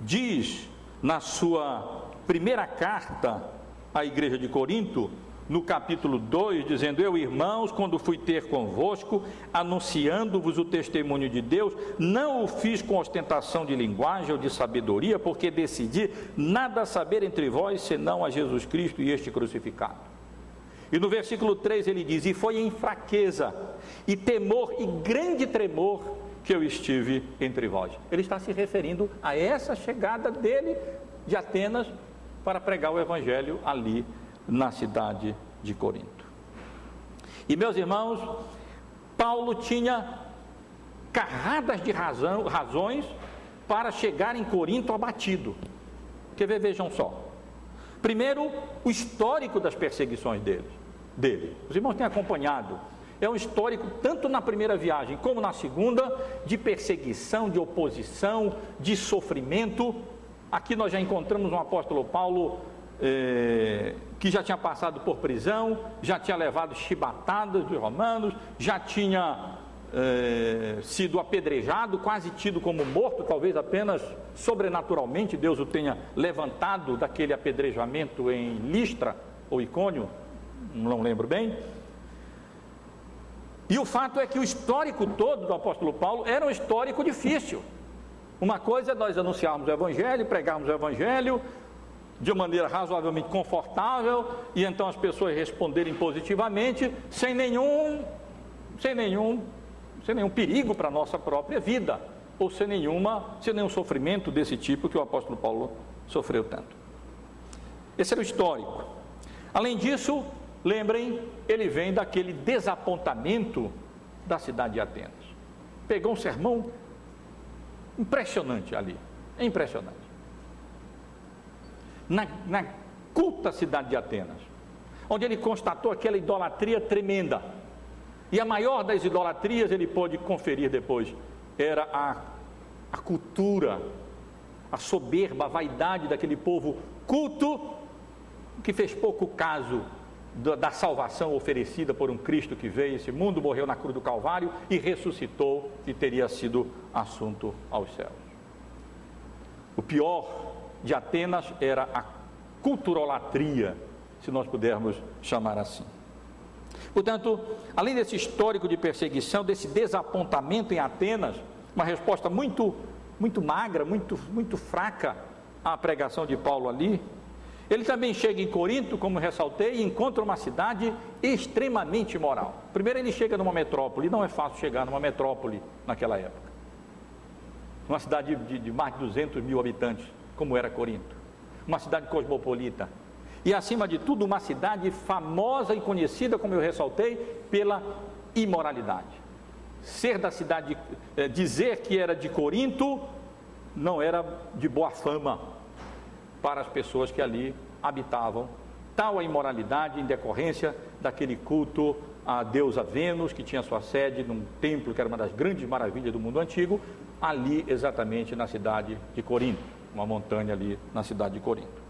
diz na sua primeira carta à igreja de Corinto, no capítulo 2, dizendo: Eu, irmãos, quando fui ter convosco, anunciando-vos o testemunho de Deus, não o fiz com ostentação de linguagem ou de sabedoria, porque decidi nada saber entre vós senão a Jesus Cristo e este crucificado. E no versículo 3 ele diz: E foi em fraqueza, e temor, e grande tremor que eu estive entre vós. Ele está se referindo a essa chegada dele de Atenas para pregar o evangelho ali na cidade de Corinto. E meus irmãos, Paulo tinha carradas de razão, razões para chegar em Corinto abatido. Quer ver? Vejam só. Primeiro, o histórico das perseguições deles dele. Os irmãos têm acompanhado. É um histórico, tanto na primeira viagem como na segunda, de perseguição, de oposição, de sofrimento. Aqui nós já encontramos um apóstolo Paulo eh, que já tinha passado por prisão, já tinha levado chibatadas dos romanos, já tinha eh, sido apedrejado, quase tido como morto, talvez apenas sobrenaturalmente Deus o tenha levantado daquele apedrejamento em Listra ou Icônio, não lembro bem. E o fato é que o histórico todo do apóstolo Paulo era um histórico difícil. Uma coisa é nós anunciarmos o Evangelho, pregarmos o Evangelho de maneira razoavelmente confortável e então as pessoas responderem positivamente sem nenhum, sem nenhum, sem nenhum perigo para a nossa própria vida ou sem nenhuma, sem nenhum sofrimento desse tipo que o apóstolo Paulo sofreu tanto. Esse era o histórico. Além disso, Lembrem, ele vem daquele desapontamento da cidade de Atenas. Pegou um sermão impressionante ali, é impressionante. Na, na culta cidade de Atenas, onde ele constatou aquela idolatria tremenda. E a maior das idolatrias ele pôde conferir depois era a, a cultura, a soberba, a vaidade daquele povo culto que fez pouco caso da salvação oferecida por um Cristo que veio esse mundo, morreu na cruz do Calvário e ressuscitou e teria sido assunto aos céus. O pior de Atenas era a culturolatria, se nós pudermos chamar assim. Portanto, além desse histórico de perseguição, desse desapontamento em Atenas, uma resposta muito, muito magra, muito, muito fraca à pregação de Paulo ali, Ele também chega em Corinto, como ressaltei, e encontra uma cidade extremamente moral. Primeiro, ele chega numa metrópole, não é fácil chegar numa metrópole naquela época. Uma cidade de, de mais de 200 mil habitantes, como era Corinto. Uma cidade cosmopolita. E, acima de tudo, uma cidade famosa e conhecida, como eu ressaltei, pela imoralidade. Ser da cidade, é, dizer que era de Corinto, não era de boa fama para as pessoas que ali habitavam. Tal a imoralidade em decorrência daquele culto a deusa Vênus, que tinha sua sede num templo que era uma das grandes maravilhas do mundo antigo, ali exatamente na cidade de Corinto, uma montanha ali na cidade de Corinto.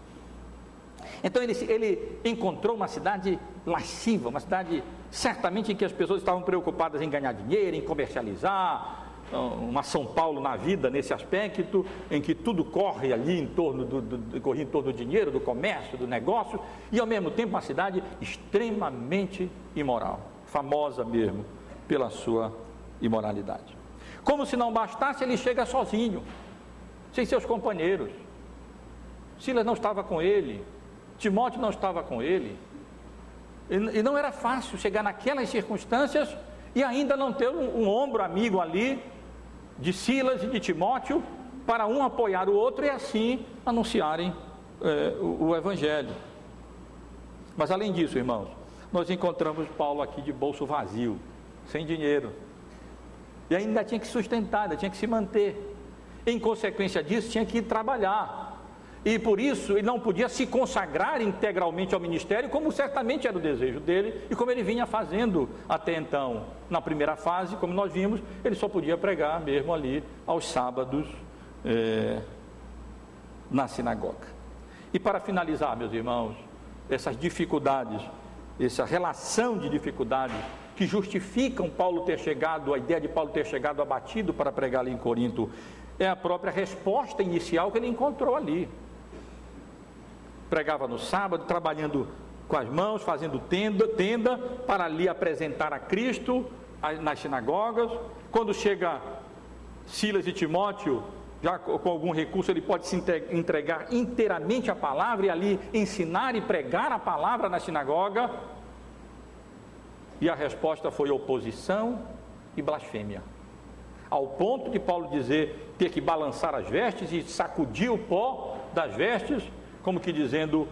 Então ele, ele encontrou uma cidade lasciva, uma cidade certamente em que as pessoas estavam preocupadas em ganhar dinheiro, em comercializar, uma São Paulo na vida nesse aspecto, em que tudo corre ali em torno do, do, corre em torno do dinheiro, do comércio, do negócio, e ao mesmo tempo uma cidade extremamente imoral, famosa mesmo pela sua imoralidade. Como se não bastasse, ele chega sozinho, sem seus companheiros. Silas não estava com ele, Timóteo não estava com ele, e não era fácil chegar naquelas circunstâncias e ainda não ter um, um ombro amigo ali de Silas e de Timóteo para um apoiar o outro e assim anunciarem é, o, o Evangelho. Mas além disso, irmãos, nós encontramos Paulo aqui de bolso vazio, sem dinheiro. E ainda tinha que sustentar, ainda tinha que se manter. Em consequência disso, tinha que trabalhar. E por isso ele não podia se consagrar integralmente ao ministério, como certamente era o desejo dele e como ele vinha fazendo até então. Na primeira fase, como nós vimos, ele só podia pregar mesmo ali aos sábados é, na sinagoga. E para finalizar, meus irmãos, essas dificuldades, essa relação de dificuldades que justificam Paulo ter chegado, a ideia de Paulo ter chegado abatido para pregar ali em Corinto, é a própria resposta inicial que ele encontrou ali pregava no sábado, trabalhando com as mãos, fazendo tenda, tenda para ali apresentar a Cristo nas sinagogas. Quando chega Silas e Timóteo, já com algum recurso, ele pode se entregar inteiramente à palavra e ali ensinar e pregar a palavra na sinagoga. E a resposta foi oposição e blasfêmia. Ao ponto de Paulo dizer ter que balançar as vestes e sacudir o pó das vestes como que dizendo: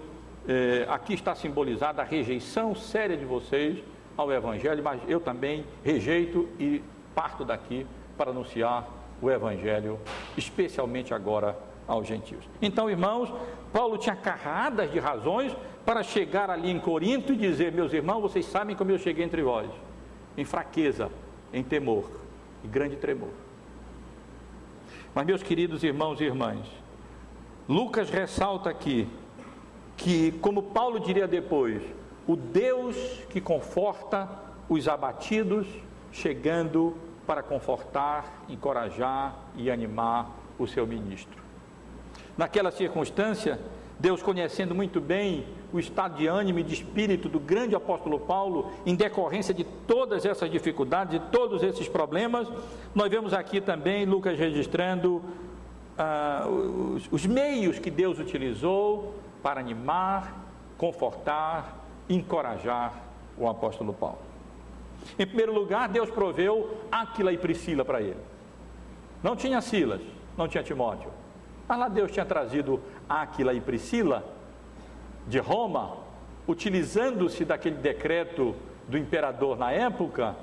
é, aqui está simbolizada a rejeição séria de vocês ao Evangelho, mas eu também rejeito e parto daqui para anunciar o Evangelho, especialmente agora aos gentios. Então, irmãos, Paulo tinha carradas de razões para chegar ali em Corinto e dizer: Meus irmãos, vocês sabem como eu cheguei entre vós, em fraqueza, em temor e grande tremor. Mas, meus queridos irmãos e irmãs, Lucas ressalta aqui que, como Paulo diria depois, o Deus que conforta os abatidos, chegando para confortar, encorajar e animar o seu ministro. Naquela circunstância, Deus conhecendo muito bem o estado de ânimo e de espírito do grande apóstolo Paulo, em decorrência de todas essas dificuldades, de todos esses problemas, nós vemos aqui também Lucas registrando ah, os, os meios que Deus utilizou para animar, confortar, encorajar o apóstolo Paulo. Em primeiro lugar, Deus proveu Áquila e Priscila para ele. Não tinha Silas, não tinha Timóteo. Mas lá Deus tinha trazido Áquila e Priscila de Roma, utilizando-se daquele decreto do imperador na época,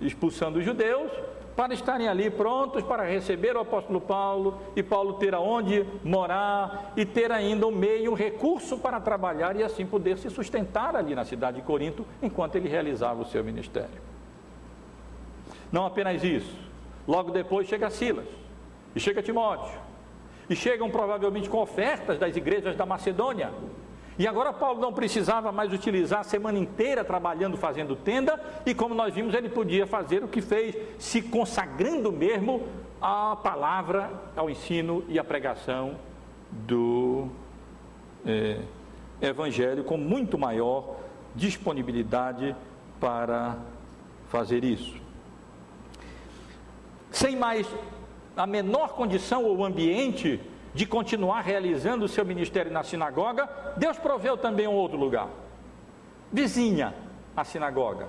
expulsando os judeus, para estarem ali prontos para receber o apóstolo Paulo e Paulo ter aonde morar e ter ainda um meio, um recurso para trabalhar e assim poder se sustentar ali na cidade de Corinto enquanto ele realizava o seu ministério. Não apenas isso, logo depois chega Silas e chega Timóteo e chegam provavelmente com ofertas das igrejas da Macedônia e agora Paulo não precisava mais utilizar a semana inteira trabalhando, fazendo tenda, e como nós vimos, ele podia fazer o que fez, se consagrando mesmo à palavra, ao ensino e à pregação do é, Evangelho, com muito maior disponibilidade para fazer isso. Sem mais a menor condição ou ambiente de continuar realizando o seu ministério na sinagoga, Deus proveu também um outro lugar, vizinha à sinagoga,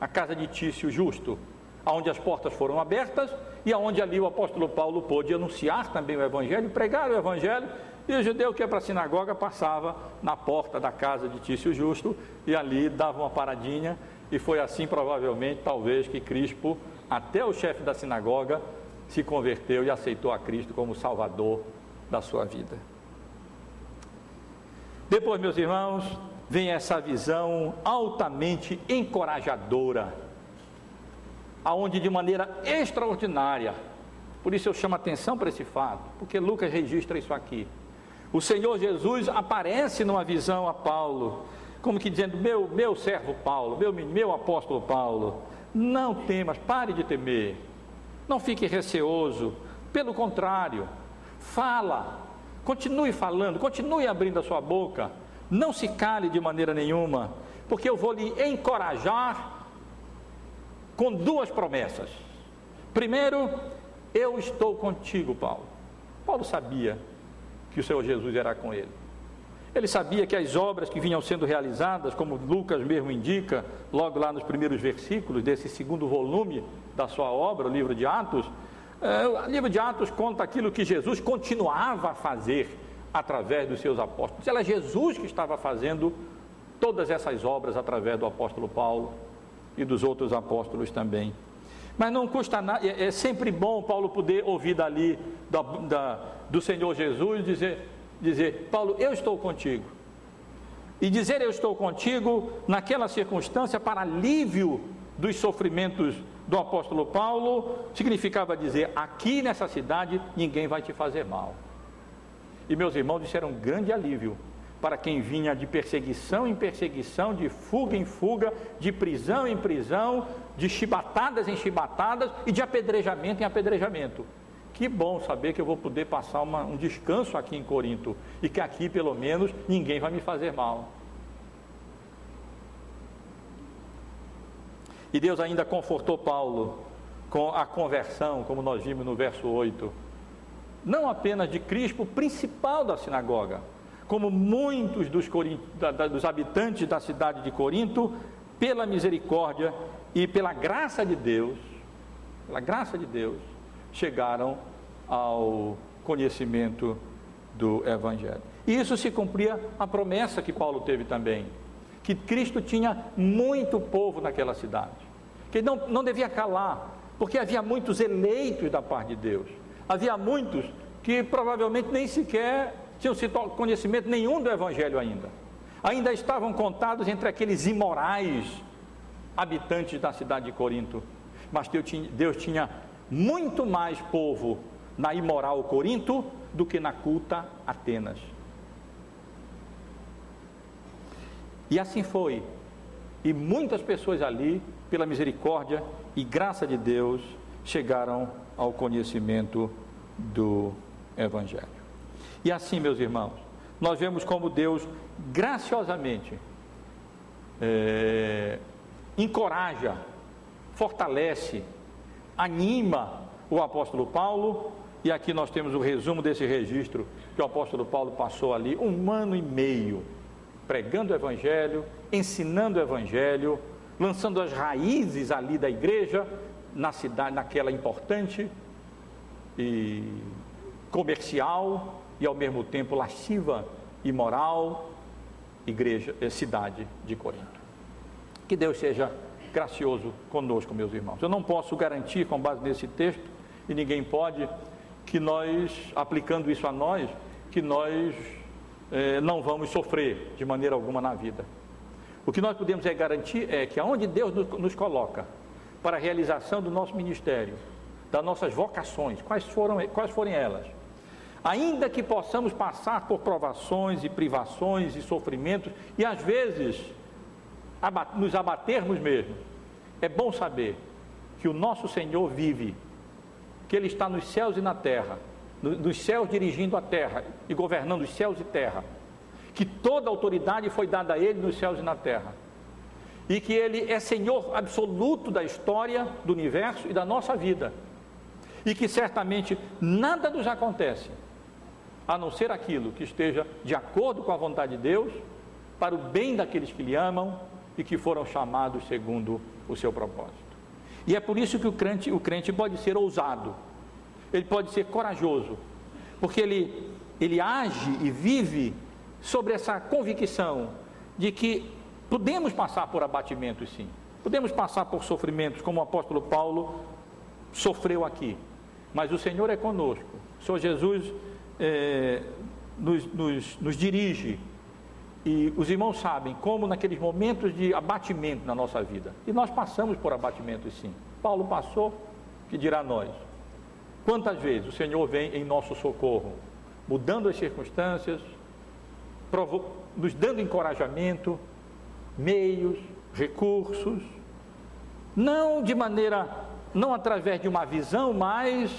a casa de Tício Justo, aonde as portas foram abertas e aonde ali o apóstolo Paulo pôde anunciar também o evangelho, pregar o evangelho, e o judeu que ia para a sinagoga passava na porta da casa de Tício Justo e ali dava uma paradinha, e foi assim provavelmente, talvez, que Crispo, até o chefe da sinagoga, se converteu e aceitou a Cristo como Salvador da sua vida. Depois, meus irmãos, vem essa visão altamente encorajadora, aonde de maneira extraordinária, por isso eu chamo atenção para esse fato, porque Lucas registra isso aqui. O Senhor Jesus aparece numa visão a Paulo, como que dizendo: Meu, meu servo Paulo, meu, meu apóstolo Paulo, não temas, pare de temer, não fique receoso, pelo contrário, fala, continue falando, continue abrindo a sua boca, não se cale de maneira nenhuma, porque eu vou lhe encorajar com duas promessas. Primeiro, eu estou contigo, Paulo. Paulo sabia que o Senhor Jesus era com ele. Ele sabia que as obras que vinham sendo realizadas, como Lucas mesmo indica, logo lá nos primeiros versículos desse segundo volume da sua obra, o livro de Atos, é, o livro de Atos conta aquilo que Jesus continuava a fazer através dos seus apóstolos. Era Jesus que estava fazendo todas essas obras através do apóstolo Paulo e dos outros apóstolos também. Mas não custa nada, é, é sempre bom Paulo poder ouvir dali da, da, do Senhor Jesus dizer, dizer: Paulo, eu estou contigo. E dizer eu estou contigo naquela circunstância para alívio dos sofrimentos do apóstolo Paulo significava dizer: aqui nessa cidade ninguém vai te fazer mal. E meus irmãos, isso era um grande alívio para quem vinha de perseguição em perseguição, de fuga em fuga, de prisão em prisão, de chibatadas em chibatadas e de apedrejamento em apedrejamento. Que bom saber que eu vou poder passar uma, um descanso aqui em Corinto e que aqui, pelo menos, ninguém vai me fazer mal. E Deus ainda confortou Paulo com a conversão, como nós vimos no verso 8, não apenas de Crispo, principal da sinagoga, como muitos dos, dos habitantes da cidade de Corinto, pela misericórdia e pela graça de Deus, pela graça de Deus, chegaram ao conhecimento do Evangelho. E isso se cumpria a promessa que Paulo teve também, que Cristo tinha muito povo naquela cidade que não, não devia calar, porque havia muitos eleitos da parte de Deus. Havia muitos que provavelmente nem sequer tinham conhecimento nenhum do Evangelho ainda. Ainda estavam contados entre aqueles imorais habitantes da cidade de Corinto. Mas Deus tinha, Deus tinha muito mais povo na imoral Corinto do que na culta Atenas. E assim foi. E muitas pessoas ali pela misericórdia e graça de Deus, chegaram ao conhecimento do Evangelho. E assim, meus irmãos, nós vemos como Deus graciosamente é, encoraja, fortalece, anima o apóstolo Paulo, e aqui nós temos o resumo desse registro que o apóstolo Paulo passou ali um ano e meio pregando o Evangelho, ensinando o Evangelho, lançando as raízes ali da igreja, na cidade, naquela importante e comercial e ao mesmo tempo lasciva e moral igreja, eh, cidade de Corinto. Que Deus seja gracioso conosco, meus irmãos. Eu não posso garantir, com base nesse texto, e ninguém pode, que nós, aplicando isso a nós, que nós eh, não vamos sofrer de maneira alguma na vida. O que nós podemos é garantir é que aonde Deus nos coloca para a realização do nosso ministério, das nossas vocações, quais, foram, quais forem elas, ainda que possamos passar por provações e privações e sofrimentos, e às vezes nos abatermos mesmo, é bom saber que o nosso Senhor vive, que Ele está nos céus e na terra, nos céus dirigindo a terra e governando os céus e terra que toda autoridade foi dada a Ele nos céus e na terra, e que Ele é Senhor absoluto da história, do universo e da nossa vida, e que certamente nada nos acontece a não ser aquilo que esteja de acordo com a vontade de Deus, para o bem daqueles que lhe amam e que foram chamados segundo o seu propósito. E é por isso que o crente, o crente pode ser ousado, ele pode ser corajoso, porque ele, ele age e vive sobre essa convicção de que podemos passar por abatimentos, sim, podemos passar por sofrimentos, como o apóstolo Paulo sofreu aqui, mas o Senhor é conosco, o Senhor Jesus é, nos, nos, nos dirige, e os irmãos sabem como naqueles momentos de abatimento na nossa vida, e nós passamos por abatimentos sim. Paulo passou, que dirá nós? Quantas vezes o Senhor vem em nosso socorro, mudando as circunstâncias, nos dando encorajamento, meios, recursos, não de maneira, não através de uma visão, mas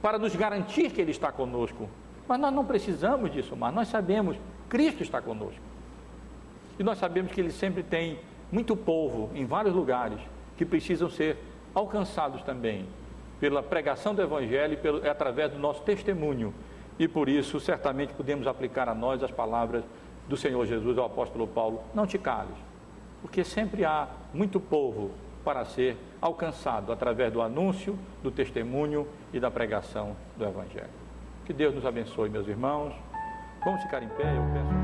para nos garantir que Ele está conosco. Mas nós não precisamos disso, mas nós sabemos Cristo está conosco. E nós sabemos que Ele sempre tem muito povo em vários lugares que precisam ser alcançados também pela pregação do Evangelho e pelo, é através do nosso testemunho. E por isso, certamente, podemos aplicar a nós as palavras do Senhor Jesus ao apóstolo Paulo: não te cales, porque sempre há muito povo para ser alcançado através do anúncio, do testemunho e da pregação do Evangelho. Que Deus nos abençoe, meus irmãos. Vamos ficar em pé, eu peço.